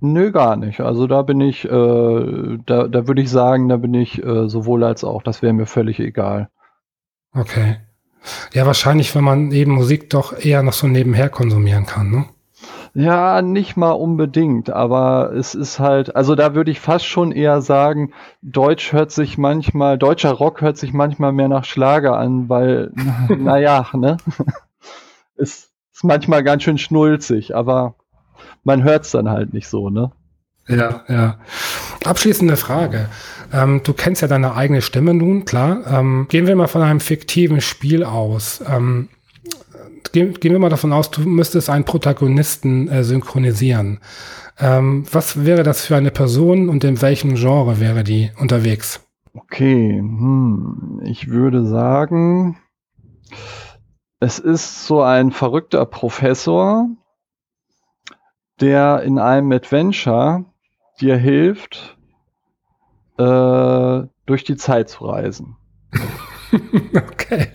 Nö, gar nicht. Also da bin ich, äh, da, da würde ich sagen, da bin ich äh, sowohl als auch. Das wäre mir völlig egal. Okay. Ja, wahrscheinlich, wenn man eben Musik doch eher noch so nebenher konsumieren kann, ne? Ja, nicht mal unbedingt, aber es ist halt, also da würde ich fast schon eher sagen, Deutsch hört sich manchmal, deutscher Rock hört sich manchmal mehr nach Schlager an, weil, naja, ne? ist, ist manchmal ganz schön schnulzig, aber man hört es dann halt nicht so, ne? Ja, ja. Abschließende Frage. Ähm, du kennst ja deine eigene Stimme nun, klar. Ähm, gehen wir mal von einem fiktiven Spiel aus. Ähm, gehen, gehen wir mal davon aus, du müsstest einen Protagonisten äh, synchronisieren. Ähm, was wäre das für eine Person und in welchem Genre wäre die unterwegs? Okay, hm, ich würde sagen, es ist so ein verrückter Professor, der in einem Adventure dir hilft, äh, durch die Zeit zu reisen. okay.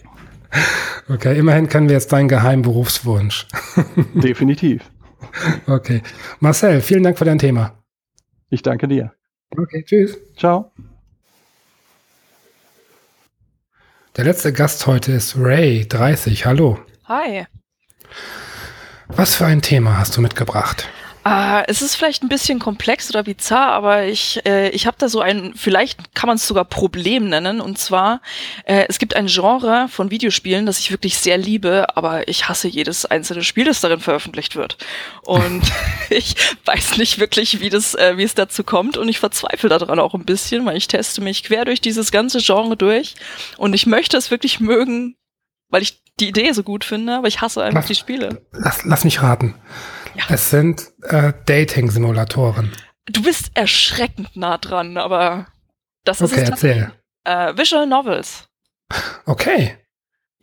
Okay, immerhin kennen wir jetzt deinen geheimen Berufswunsch. Definitiv. Okay. Marcel, vielen Dank für dein Thema. Ich danke dir. Okay, tschüss. Ciao. Der letzte Gast heute ist Ray, 30. Hallo. Hi. Was für ein Thema hast du mitgebracht? Äh, es ist vielleicht ein bisschen komplex oder bizarr, aber ich, äh, ich habe da so ein, vielleicht kann man es sogar Problem nennen. Und zwar, äh, es gibt ein Genre von Videospielen, das ich wirklich sehr liebe, aber ich hasse jedes einzelne Spiel, das darin veröffentlicht wird. Und ich weiß nicht wirklich, wie, das, äh, wie es dazu kommt. Und ich verzweifle daran auch ein bisschen, weil ich teste mich quer durch dieses ganze Genre durch. Und ich möchte es wirklich mögen, weil ich die Idee so gut finde, aber ich hasse einfach lass, die Spiele. Lass, lass mich raten. Ja. Es sind äh, Dating-Simulatoren. Du bist erschreckend nah dran, aber das ist okay, es. erzähl. Äh, Visual Novels. Okay.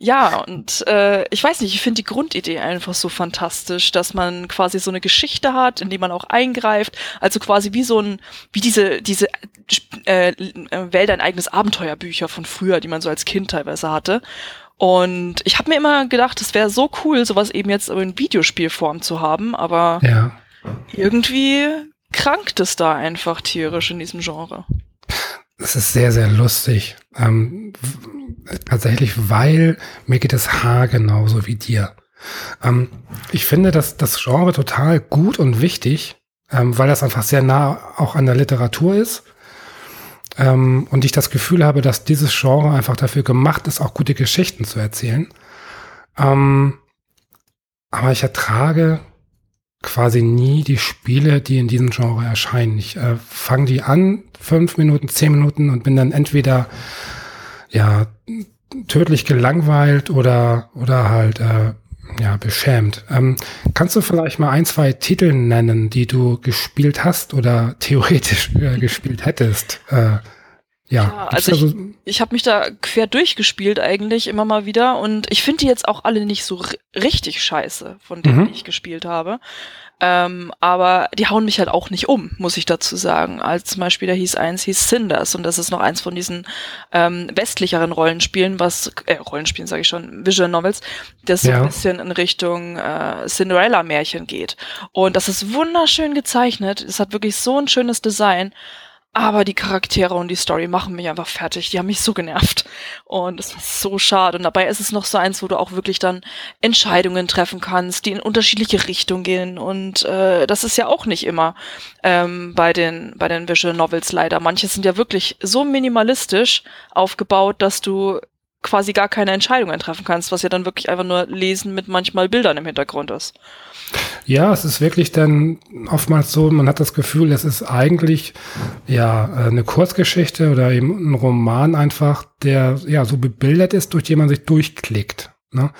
Ja, und äh, ich weiß nicht, ich finde die Grundidee einfach so fantastisch, dass man quasi so eine Geschichte hat, in die man auch eingreift. Also quasi wie so ein, wie diese, diese äh, Welt ein eigenes Abenteuerbücher von früher, die man so als Kind teilweise hatte. Und ich habe mir immer gedacht, es wäre so cool, sowas eben jetzt in Videospielform zu haben, aber ja. irgendwie krankt es da einfach tierisch in diesem Genre. Es ist sehr, sehr lustig. Ähm, tatsächlich, weil mir geht es haargenauso wie dir. Ähm, ich finde dass das Genre total gut und wichtig, ähm, weil das einfach sehr nah auch an der Literatur ist ähm, und ich das Gefühl habe, dass dieses Genre einfach dafür gemacht ist, auch gute Geschichten zu erzählen. Ähm, aber ich ertrage quasi nie die Spiele, die in diesem Genre erscheinen. Ich äh, fange die an, fünf Minuten, zehn Minuten und bin dann entweder ja tödlich gelangweilt oder oder halt äh, ja beschämt. Ähm, kannst du vielleicht mal ein, zwei Titel nennen, die du gespielt hast oder theoretisch äh, gespielt hättest? Äh, ja, ja also ich, ich habe mich da quer durchgespielt eigentlich immer mal wieder und ich finde die jetzt auch alle nicht so richtig scheiße, von denen mhm. ich gespielt habe. Ähm, aber die hauen mich halt auch nicht um, muss ich dazu sagen. Als zum Beispiel, da hieß eins, hieß Cinders und das ist noch eins von diesen ähm, westlicheren Rollenspielen, was, äh, Rollenspielen sage ich schon, Visual Novels, das ja. so ein bisschen in Richtung äh, Cinderella-Märchen geht. Und das ist wunderschön gezeichnet, es hat wirklich so ein schönes Design. Aber die Charaktere und die Story machen mich einfach fertig. Die haben mich so genervt. Und es ist so schade. Und dabei ist es noch so eins, wo du auch wirklich dann Entscheidungen treffen kannst, die in unterschiedliche Richtungen gehen. Und äh, das ist ja auch nicht immer ähm, bei, den, bei den Visual Novels leider. Manche sind ja wirklich so minimalistisch aufgebaut, dass du quasi gar keine Entscheidungen treffen kannst, was ja dann wirklich einfach nur Lesen mit manchmal Bildern im Hintergrund ist. Ja, es ist wirklich dann oftmals so, man hat das Gefühl, es ist eigentlich ja eine Kurzgeschichte oder eben ein Roman einfach, der ja so bebildert ist, durch den man sich durchklickt. Ne?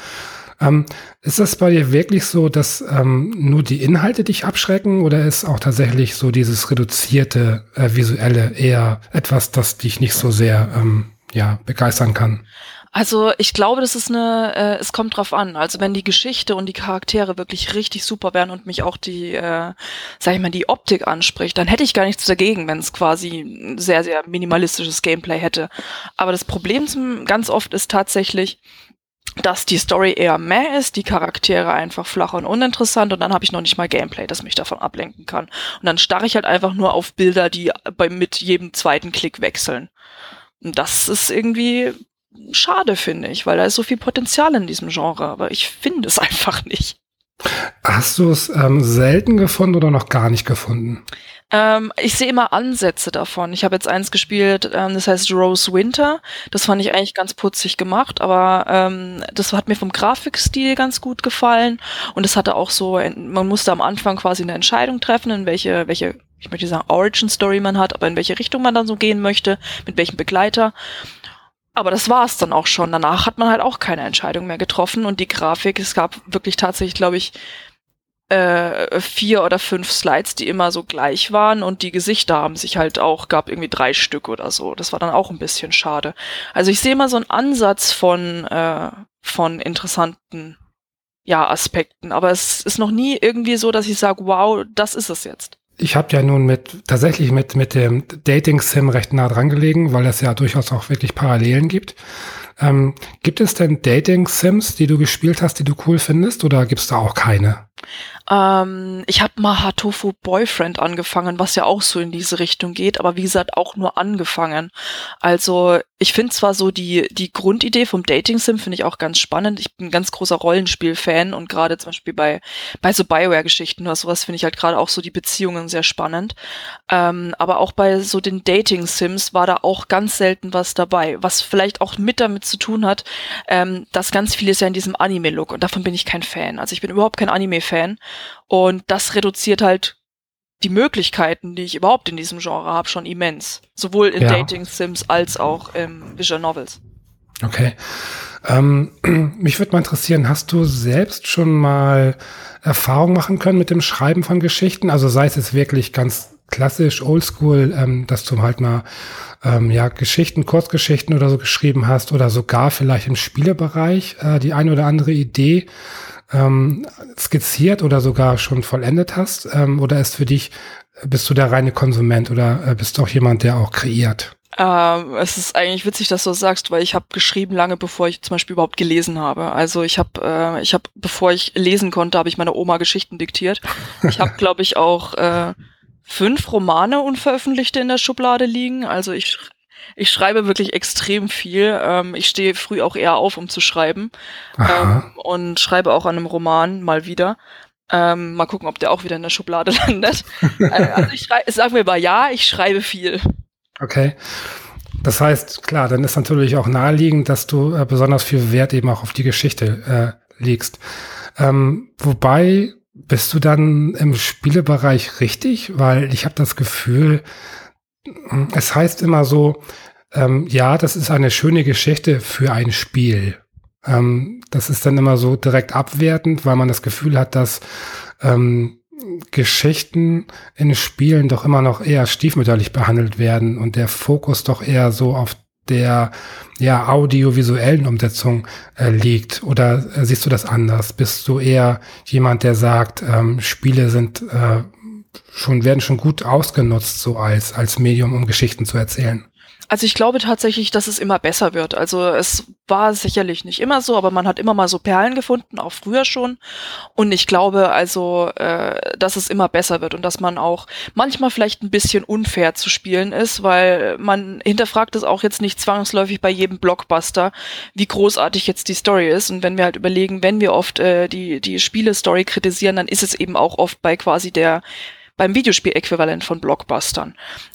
Ähm, ist das bei dir wirklich so, dass ähm, nur die Inhalte dich abschrecken oder ist auch tatsächlich so dieses reduzierte äh, visuelle eher etwas, das dich nicht so sehr ähm, ja begeistern kann? Also ich glaube, das ist eine, äh, es kommt drauf an. Also wenn die Geschichte und die Charaktere wirklich richtig super wären und mich auch die, äh, sag ich mal, die Optik anspricht, dann hätte ich gar nichts dagegen, wenn es quasi ein sehr, sehr minimalistisches Gameplay hätte. Aber das Problem zum, ganz oft ist tatsächlich, dass die Story eher meh ist, die Charaktere einfach flach und uninteressant und dann habe ich noch nicht mal Gameplay, das mich davon ablenken kann. Und dann starre ich halt einfach nur auf Bilder, die bei, mit jedem zweiten Klick wechseln. Und das ist irgendwie schade, finde ich, weil da ist so viel Potenzial in diesem Genre, aber ich finde es einfach nicht. Hast du es ähm, selten gefunden oder noch gar nicht gefunden? Ähm, ich sehe immer Ansätze davon. Ich habe jetzt eins gespielt, ähm, das heißt Rose Winter. Das fand ich eigentlich ganz putzig gemacht, aber ähm, das hat mir vom Grafikstil ganz gut gefallen. Und es hatte auch so, man musste am Anfang quasi eine Entscheidung treffen, in welche, welche ich möchte sagen, Origin Story man hat, aber in welche Richtung man dann so gehen möchte, mit welchem Begleiter. Aber das war es dann auch schon. Danach hat man halt auch keine Entscheidung mehr getroffen und die Grafik, es gab wirklich tatsächlich, glaube ich, äh, vier oder fünf Slides, die immer so gleich waren und die Gesichter haben sich halt auch, gab irgendwie drei Stück oder so. Das war dann auch ein bisschen schade. Also ich sehe mal so einen Ansatz von, äh, von interessanten ja, Aspekten, aber es ist noch nie irgendwie so, dass ich sage, wow, das ist es jetzt. Ich habe ja nun mit tatsächlich mit mit dem Dating Sim recht nah dran gelegen, weil es ja durchaus auch wirklich Parallelen gibt. Ähm, gibt es denn Dating Sims, die du gespielt hast, die du cool findest, oder gibt es da auch keine? Ähm, ich habe mal Hatofu Boyfriend angefangen, was ja auch so in diese Richtung geht, aber wie gesagt auch nur angefangen. Also ich finde zwar so die, die Grundidee vom Dating-Sim finde ich auch ganz spannend. Ich bin ein ganz großer Rollenspiel-Fan und gerade zum Beispiel bei, bei so Bioware-Geschichten oder sowas finde ich halt gerade auch so die Beziehungen sehr spannend. Ähm, aber auch bei so den Dating-Sims war da auch ganz selten was dabei, was vielleicht auch mit damit zu tun hat, ähm, dass ganz vieles ja in diesem Anime-Look und davon bin ich kein Fan. Also ich bin überhaupt kein Anime-Fan und das reduziert halt die Möglichkeiten, die ich überhaupt in diesem Genre habe, schon immens. Sowohl in ja. Dating Sims als auch im Visual Novels. Okay. Ähm, mich würde mal interessieren, hast du selbst schon mal Erfahrung machen können mit dem Schreiben von Geschichten? Also sei es jetzt wirklich ganz klassisch, oldschool, ähm, dass du halt mal ähm, ja, Geschichten, Kurzgeschichten oder so geschrieben hast oder sogar vielleicht im Spielebereich äh, die eine oder andere Idee ähm, skizziert oder sogar schon vollendet hast? Ähm, oder ist für dich, bist du der reine Konsument oder äh, bist du auch jemand, der auch kreiert? Ähm, es ist eigentlich witzig, dass du das sagst, weil ich habe geschrieben lange, bevor ich zum Beispiel überhaupt gelesen habe. Also ich habe, äh, ich habe, bevor ich lesen konnte, habe ich meiner Oma Geschichten diktiert. Ich habe, glaube ich, auch äh, fünf Romane unveröffentlichte in der Schublade liegen. Also ich ich schreibe wirklich extrem viel. Ähm, ich stehe früh auch eher auf, um zu schreiben. Ähm, und schreibe auch an einem Roman mal wieder. Ähm, mal gucken, ob der auch wieder in der Schublade landet. Äh, also ich schreibe, sagen wir mal ja, ich schreibe viel. Okay. Das heißt, klar, dann ist natürlich auch naheliegend, dass du äh, besonders viel Wert eben auch auf die Geschichte äh, legst. Ähm, wobei bist du dann im Spielebereich richtig? Weil ich habe das Gefühl, es heißt immer so, ähm, ja, das ist eine schöne Geschichte für ein Spiel. Ähm, das ist dann immer so direkt abwertend, weil man das Gefühl hat, dass ähm, Geschichten in Spielen doch immer noch eher stiefmütterlich behandelt werden und der Fokus doch eher so auf der ja audiovisuellen Umsetzung äh, liegt oder äh, siehst du das anders? Bist du eher jemand, der sagt, ähm, Spiele sind äh, schon, werden schon gut ausgenutzt, so als, als Medium, um Geschichten zu erzählen. Also ich glaube tatsächlich, dass es immer besser wird. Also es war sicherlich nicht immer so, aber man hat immer mal so Perlen gefunden, auch früher schon. Und ich glaube also, äh, dass es immer besser wird und dass man auch manchmal vielleicht ein bisschen unfair zu spielen ist, weil man hinterfragt es auch jetzt nicht zwangsläufig bei jedem Blockbuster, wie großartig jetzt die Story ist. Und wenn wir halt überlegen, wenn wir oft äh, die, die Spiele-Story kritisieren, dann ist es eben auch oft bei quasi der beim Videospiel-Äquivalent von Blockbustern.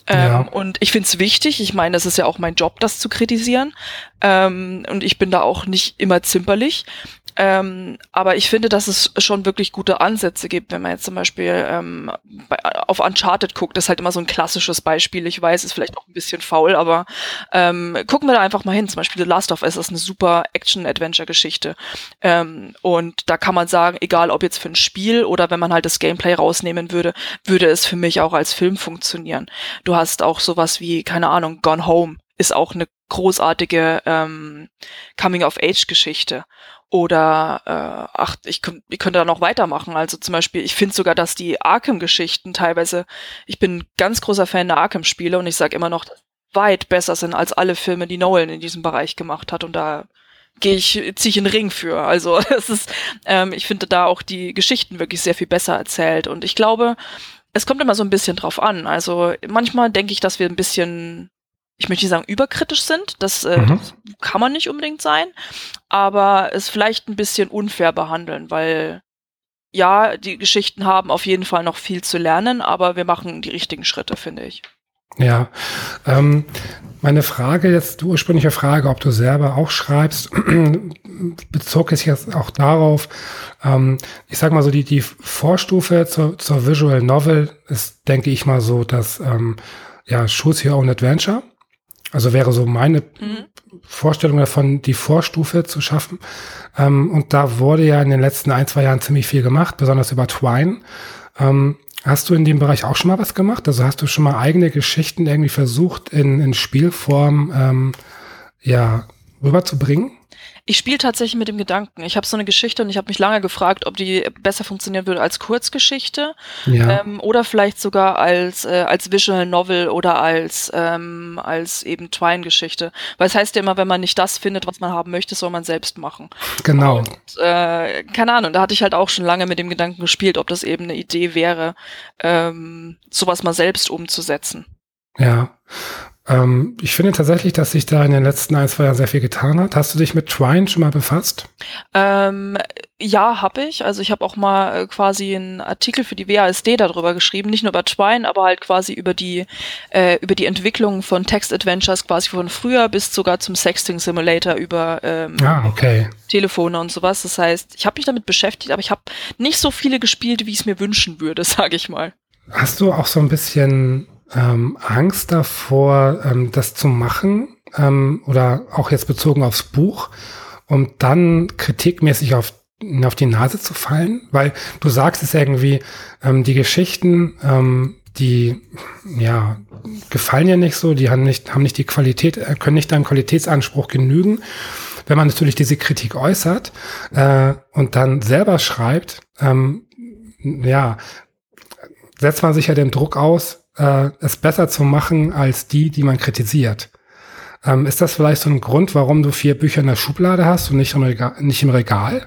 Ja. Ähm, und ich finde es wichtig, ich meine, das ist ja auch mein Job, das zu kritisieren. Ähm, und ich bin da auch nicht immer zimperlich. Ähm, aber ich finde, dass es schon wirklich gute Ansätze gibt, wenn man jetzt zum Beispiel ähm, bei, auf Uncharted guckt. Das ist halt immer so ein klassisches Beispiel. Ich weiß, ist vielleicht auch ein bisschen faul, aber ähm, gucken wir da einfach mal hin. Zum Beispiel The Last of Us ist eine super Action-Adventure-Geschichte. Ähm, und da kann man sagen, egal ob jetzt für ein Spiel oder wenn man halt das Gameplay rausnehmen würde, würde es für mich auch als Film funktionieren. Du hast auch sowas wie, keine Ahnung, Gone Home ist auch eine großartige ähm, Coming-of-Age-Geschichte. Oder äh, ach, ich, ich könnte da noch weitermachen. Also zum Beispiel, ich finde sogar, dass die Arkham-Geschichten teilweise, ich bin ganz großer Fan der Arkham-Spiele und ich sage immer noch, weit besser sind als alle Filme, die Nolan in diesem Bereich gemacht hat. Und da gehe ich, ziehe ich einen Ring für. Also es ist, ähm, ich finde da auch die Geschichten wirklich sehr viel besser erzählt. Und ich glaube, es kommt immer so ein bisschen drauf an. Also manchmal denke ich, dass wir ein bisschen ich möchte nicht sagen überkritisch sind, das, äh, mhm. das kann man nicht unbedingt sein, aber es vielleicht ein bisschen unfair behandeln, weil ja, die Geschichten haben auf jeden Fall noch viel zu lernen, aber wir machen die richtigen Schritte, finde ich. Ja, ähm, meine Frage jetzt, die ursprüngliche Frage, ob du selber auch schreibst, bezog es jetzt auch darauf, ähm, ich sag mal so, die, die Vorstufe zur, zur Visual Novel ist, denke ich mal so, dass ähm, ja, Choose Your Own Adventure. Also wäre so meine mhm. Vorstellung davon, die Vorstufe zu schaffen. Ähm, und da wurde ja in den letzten ein, zwei Jahren ziemlich viel gemacht, besonders über Twine. Ähm, hast du in dem Bereich auch schon mal was gemacht? Also hast du schon mal eigene Geschichten irgendwie versucht, in, in Spielform ähm, ja, rüberzubringen? Ich spiele tatsächlich mit dem Gedanken. Ich habe so eine Geschichte und ich habe mich lange gefragt, ob die besser funktionieren würde als Kurzgeschichte ja. ähm, oder vielleicht sogar als äh, als Visual Novel oder als ähm, als eben Twine-Geschichte. Weil es heißt ja immer, wenn man nicht das findet, was man haben möchte, soll man selbst machen. Genau. Und, äh, keine Ahnung. Da hatte ich halt auch schon lange mit dem Gedanken gespielt, ob das eben eine Idee wäre, ähm, sowas mal selbst umzusetzen. Ja. Ähm, ich finde tatsächlich, dass sich da in den letzten ein, zwei Jahren sehr viel getan hat. Hast du dich mit Twine schon mal befasst? Ähm, ja, habe ich. Also ich habe auch mal äh, quasi einen Artikel für die WASD darüber geschrieben, nicht nur über Twine, aber halt quasi über die äh, über die Entwicklung von Text Adventures quasi von früher bis sogar zum Sexting Simulator über ähm, ah, okay. Telefone und sowas. Das heißt, ich habe mich damit beschäftigt, aber ich habe nicht so viele gespielt, wie ich es mir wünschen würde, sage ich mal. Hast du auch so ein bisschen ähm, Angst davor, ähm, das zu machen ähm, oder auch jetzt bezogen aufs Buch, um dann kritikmäßig auf auf die Nase zu fallen, weil du sagst es irgendwie, ähm, die Geschichten, ähm, die ja gefallen ja nicht so, die haben nicht haben nicht die Qualität, äh, können nicht deinem Qualitätsanspruch genügen. Wenn man natürlich diese Kritik äußert äh, und dann selber schreibt, ähm, ja, setzt man sich ja dem Druck aus, äh, es besser zu machen als die, die man kritisiert. Ähm, ist das vielleicht so ein Grund, warum du vier Bücher in der Schublade hast und nicht im Regal? Nicht im Regal?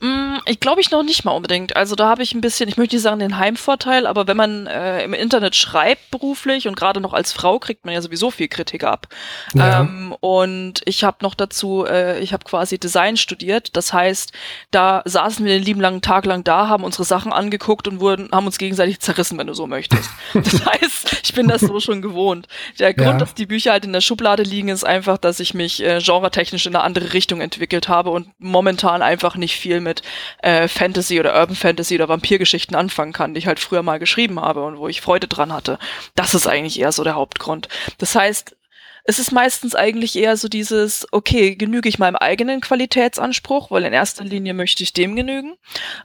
Mm, ich glaube ich noch nicht mal unbedingt. Also da habe ich ein bisschen, ich möchte nicht sagen den Heimvorteil, aber wenn man äh, im Internet schreibt beruflich und gerade noch als Frau kriegt man ja sowieso viel Kritik ab. Ja. Ähm, und ich habe noch dazu, äh, ich habe quasi Design studiert. Das heißt, da saßen wir den lieben langen Tag lang da, haben unsere Sachen angeguckt und wurden, haben uns gegenseitig zerrissen, wenn du so möchtest. das heißt, ich bin das so schon gewohnt. Der Grund, ja. dass die Bücher halt in der Schublade liegen, ist einfach, dass ich mich äh, genretechnisch in eine andere Richtung entwickelt habe und momentan einfach nicht viel mit äh, Fantasy oder Urban Fantasy oder Vampirgeschichten anfangen kann, die ich halt früher mal geschrieben habe und wo ich Freude dran hatte. Das ist eigentlich eher so der Hauptgrund. Das heißt, es ist meistens eigentlich eher so dieses, okay, genüge ich meinem eigenen Qualitätsanspruch, weil in erster Linie möchte ich dem genügen.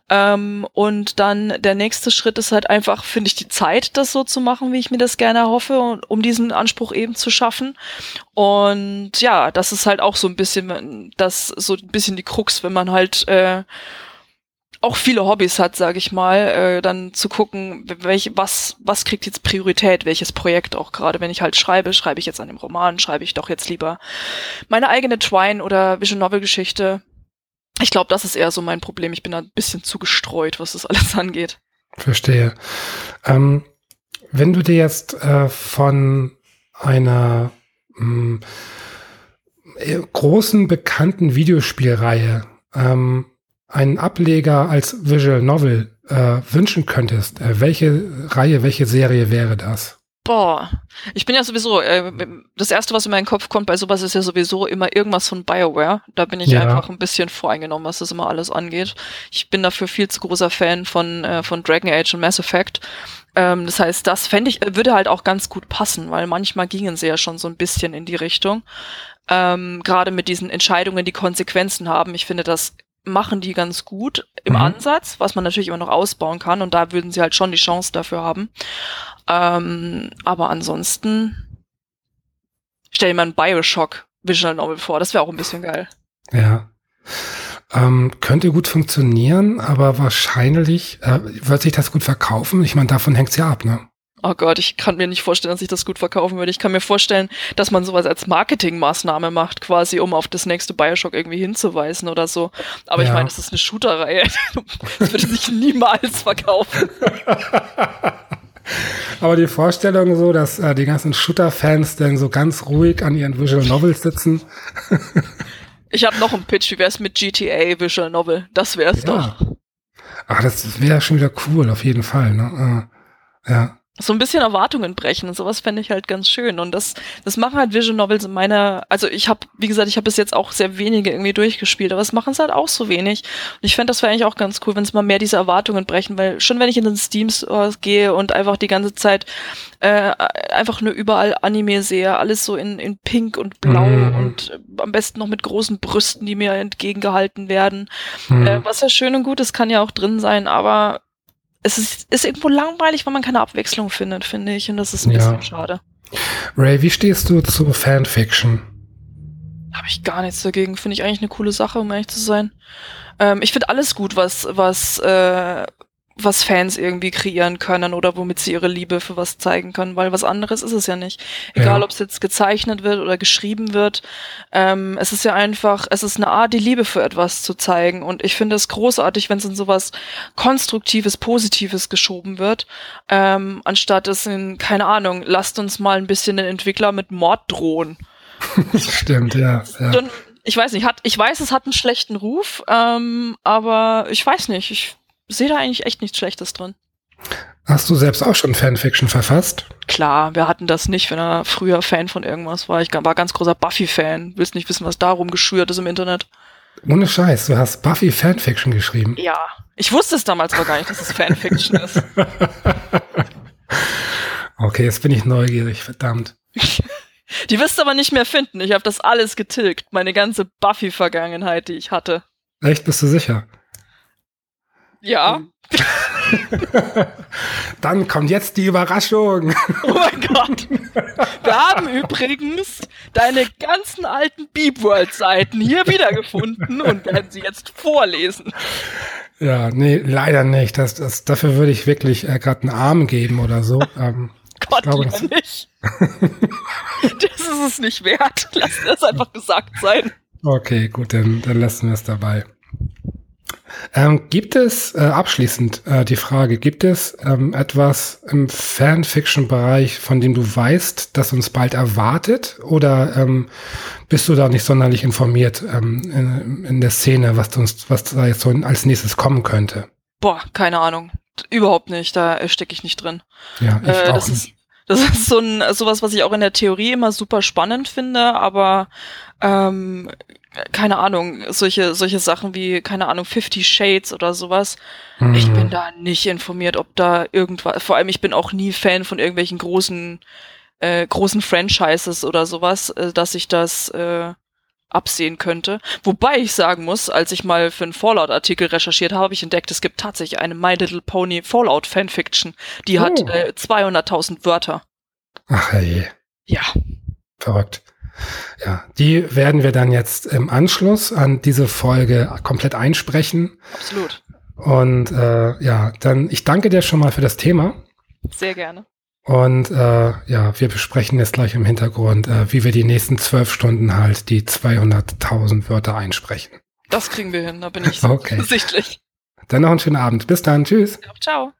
Ähm, und dann der nächste Schritt ist halt einfach, finde ich die Zeit, das so zu machen, wie ich mir das gerne hoffe, um diesen Anspruch eben zu schaffen. Und ja, das ist halt auch so ein bisschen, das so ein bisschen die Krux, wenn man halt äh, auch viele Hobbys hat, sage ich mal, äh, dann zu gucken, welche, was, was kriegt jetzt Priorität, welches Projekt auch gerade, wenn ich halt schreibe, schreibe ich jetzt an dem Roman, schreibe ich doch jetzt lieber meine eigene Twine oder Vision Novel Geschichte. Ich glaube, das ist eher so mein Problem. Ich bin da ein bisschen zu gestreut, was das alles angeht. Verstehe. Ähm, wenn du dir jetzt äh, von einer mh, hm, großen bekannten Videospielreihe ähm, einen Ableger als Visual Novel äh, wünschen könntest, äh, welche Reihe, welche Serie wäre das? Boah, ich bin ja sowieso, äh, das erste, was in meinen Kopf kommt bei sowas, ist ja sowieso immer irgendwas von BioWare. Da bin ich ja. einfach ein bisschen voreingenommen, was das immer alles angeht. Ich bin dafür viel zu großer Fan von, äh, von Dragon Age und Mass Effect. Ähm, das heißt, das fände ich, würde halt auch ganz gut passen, weil manchmal gingen sie ja schon so ein bisschen in die Richtung. Ähm, Gerade mit diesen Entscheidungen, die Konsequenzen haben. Ich finde, das machen die ganz gut im mhm. Ansatz, was man natürlich immer noch ausbauen kann und da würden sie halt schon die Chance dafür haben. Ähm, aber ansonsten stell dir mal ein Bioshock Visual Novel vor, das wäre auch ein bisschen geil. Ja. Ähm, könnte gut funktionieren, aber wahrscheinlich äh, wird sich das gut verkaufen. Ich meine, davon hängt's ja ab, ne? Oh Gott, ich kann mir nicht vorstellen, dass ich das gut verkaufen würde. Ich kann mir vorstellen, dass man sowas als Marketingmaßnahme macht, quasi, um auf das nächste Bioshock irgendwie hinzuweisen oder so. Aber ja. ich meine, das ist eine Shooter-Reihe. Das würde sich niemals verkaufen. Aber die Vorstellung so, dass äh, die ganzen Shooter-Fans dann so ganz ruhig an ihren Visual Novels sitzen. ich habe noch einen Pitch. Wie wär's mit GTA Visual Novel? Das wär's ja. doch. Ach, das wäre schon wieder cool, auf jeden Fall. Ne? Äh, ja. So ein bisschen Erwartungen brechen und sowas fände ich halt ganz schön und das das machen halt Vision Novels in meiner also ich habe wie gesagt ich habe bis jetzt auch sehr wenige irgendwie durchgespielt aber es machen es halt auch so wenig und ich fände das wäre eigentlich auch ganz cool wenn es mal mehr diese Erwartungen brechen weil schon wenn ich in den Steam Store gehe und einfach die ganze Zeit äh, einfach nur überall Anime sehe alles so in in Pink und Blau mhm. und äh, am besten noch mit großen Brüsten die mir entgegengehalten werden mhm. äh, was ja schön und gut ist kann ja auch drin sein aber es ist, ist irgendwo langweilig, weil man keine Abwechslung findet, finde ich. Und das ist ein ja. bisschen schade. Ray, wie stehst du zu Fanfiction? Habe ich gar nichts dagegen. Finde ich eigentlich eine coole Sache, um ehrlich zu sein. Ähm, ich finde alles gut, was, was, äh, was Fans irgendwie kreieren können oder womit sie ihre Liebe für was zeigen können, weil was anderes ist es ja nicht. Egal, ja. ob es jetzt gezeichnet wird oder geschrieben wird. Ähm, es ist ja einfach, es ist eine Art, die Liebe für etwas zu zeigen. Und ich finde es großartig, wenn es in sowas Konstruktives, Positives geschoben wird, ähm, anstatt es in, keine Ahnung, lasst uns mal ein bisschen den Entwickler mit Mord drohen. Stimmt, ja. ja. Dann, ich weiß nicht, hat, ich weiß, es hat einen schlechten Ruf, ähm, aber ich weiß nicht, ich sehe da eigentlich echt nichts Schlechtes drin. Hast du selbst auch schon Fanfiction verfasst? Klar, wir hatten das nicht, wenn er früher Fan von irgendwas war. Ich war ganz großer Buffy-Fan. Willst nicht wissen, was darum geschürt ist im Internet. Ohne Scheiß, du hast Buffy Fanfiction geschrieben. Ja, ich wusste es damals aber gar nicht, dass es Fanfiction ist. Okay, jetzt bin ich neugierig, verdammt. die wirst du aber nicht mehr finden. Ich habe das alles getilgt, meine ganze Buffy-Vergangenheit, die ich hatte. Echt, bist du sicher? Ja. Dann kommt jetzt die Überraschung. Oh mein Gott. Wir haben übrigens deine ganzen alten Beep World Seiten hier wiedergefunden und werden sie jetzt vorlesen. Ja, nee, leider nicht. Das, das, dafür würde ich wirklich äh, gerade einen Arm geben oder so. Ähm, Gott, glaube, das nicht. das ist es nicht wert. Lass das einfach gesagt sein. Okay, gut, dann, dann lassen wir es dabei. Ähm, gibt es, äh, abschließend äh, die Frage, gibt es ähm, etwas im Fanfiction-Bereich, von dem du weißt, das uns bald erwartet? Oder ähm, bist du da nicht sonderlich informiert ähm, in, in, der Szene, was, uns, was da jetzt so als nächstes kommen könnte? Boah, keine Ahnung. Überhaupt nicht, da stecke ich nicht drin. Ja, ich äh, auch nicht. Das ist so ein sowas, was ich auch in der Theorie immer super spannend finde, aber ähm, keine Ahnung, solche, solche Sachen wie, keine Ahnung, Fifty Shades oder sowas. Mhm. Ich bin da nicht informiert, ob da irgendwas, vor allem ich bin auch nie Fan von irgendwelchen großen, äh, großen Franchises oder sowas, äh, dass ich das äh, absehen könnte. Wobei ich sagen muss, als ich mal für einen Fallout-Artikel recherchiert habe, habe ich entdeckt, es gibt tatsächlich eine My Little Pony Fallout-Fanfiction. Die oh. hat äh, 200.000 Wörter. Ach hey. Ja. Verrückt. Ja, die werden wir dann jetzt im Anschluss an diese Folge komplett einsprechen. Absolut. Und äh, ja, dann ich danke dir schon mal für das Thema. Sehr gerne. Und äh, ja, wir besprechen jetzt gleich im Hintergrund, äh, wie wir die nächsten zwölf Stunden halt die 200.000 Wörter einsprechen. Das kriegen wir hin, da bin ich okay. sichtlich. Dann noch einen schönen Abend. Bis dann. Tschüss. Ja, ciao.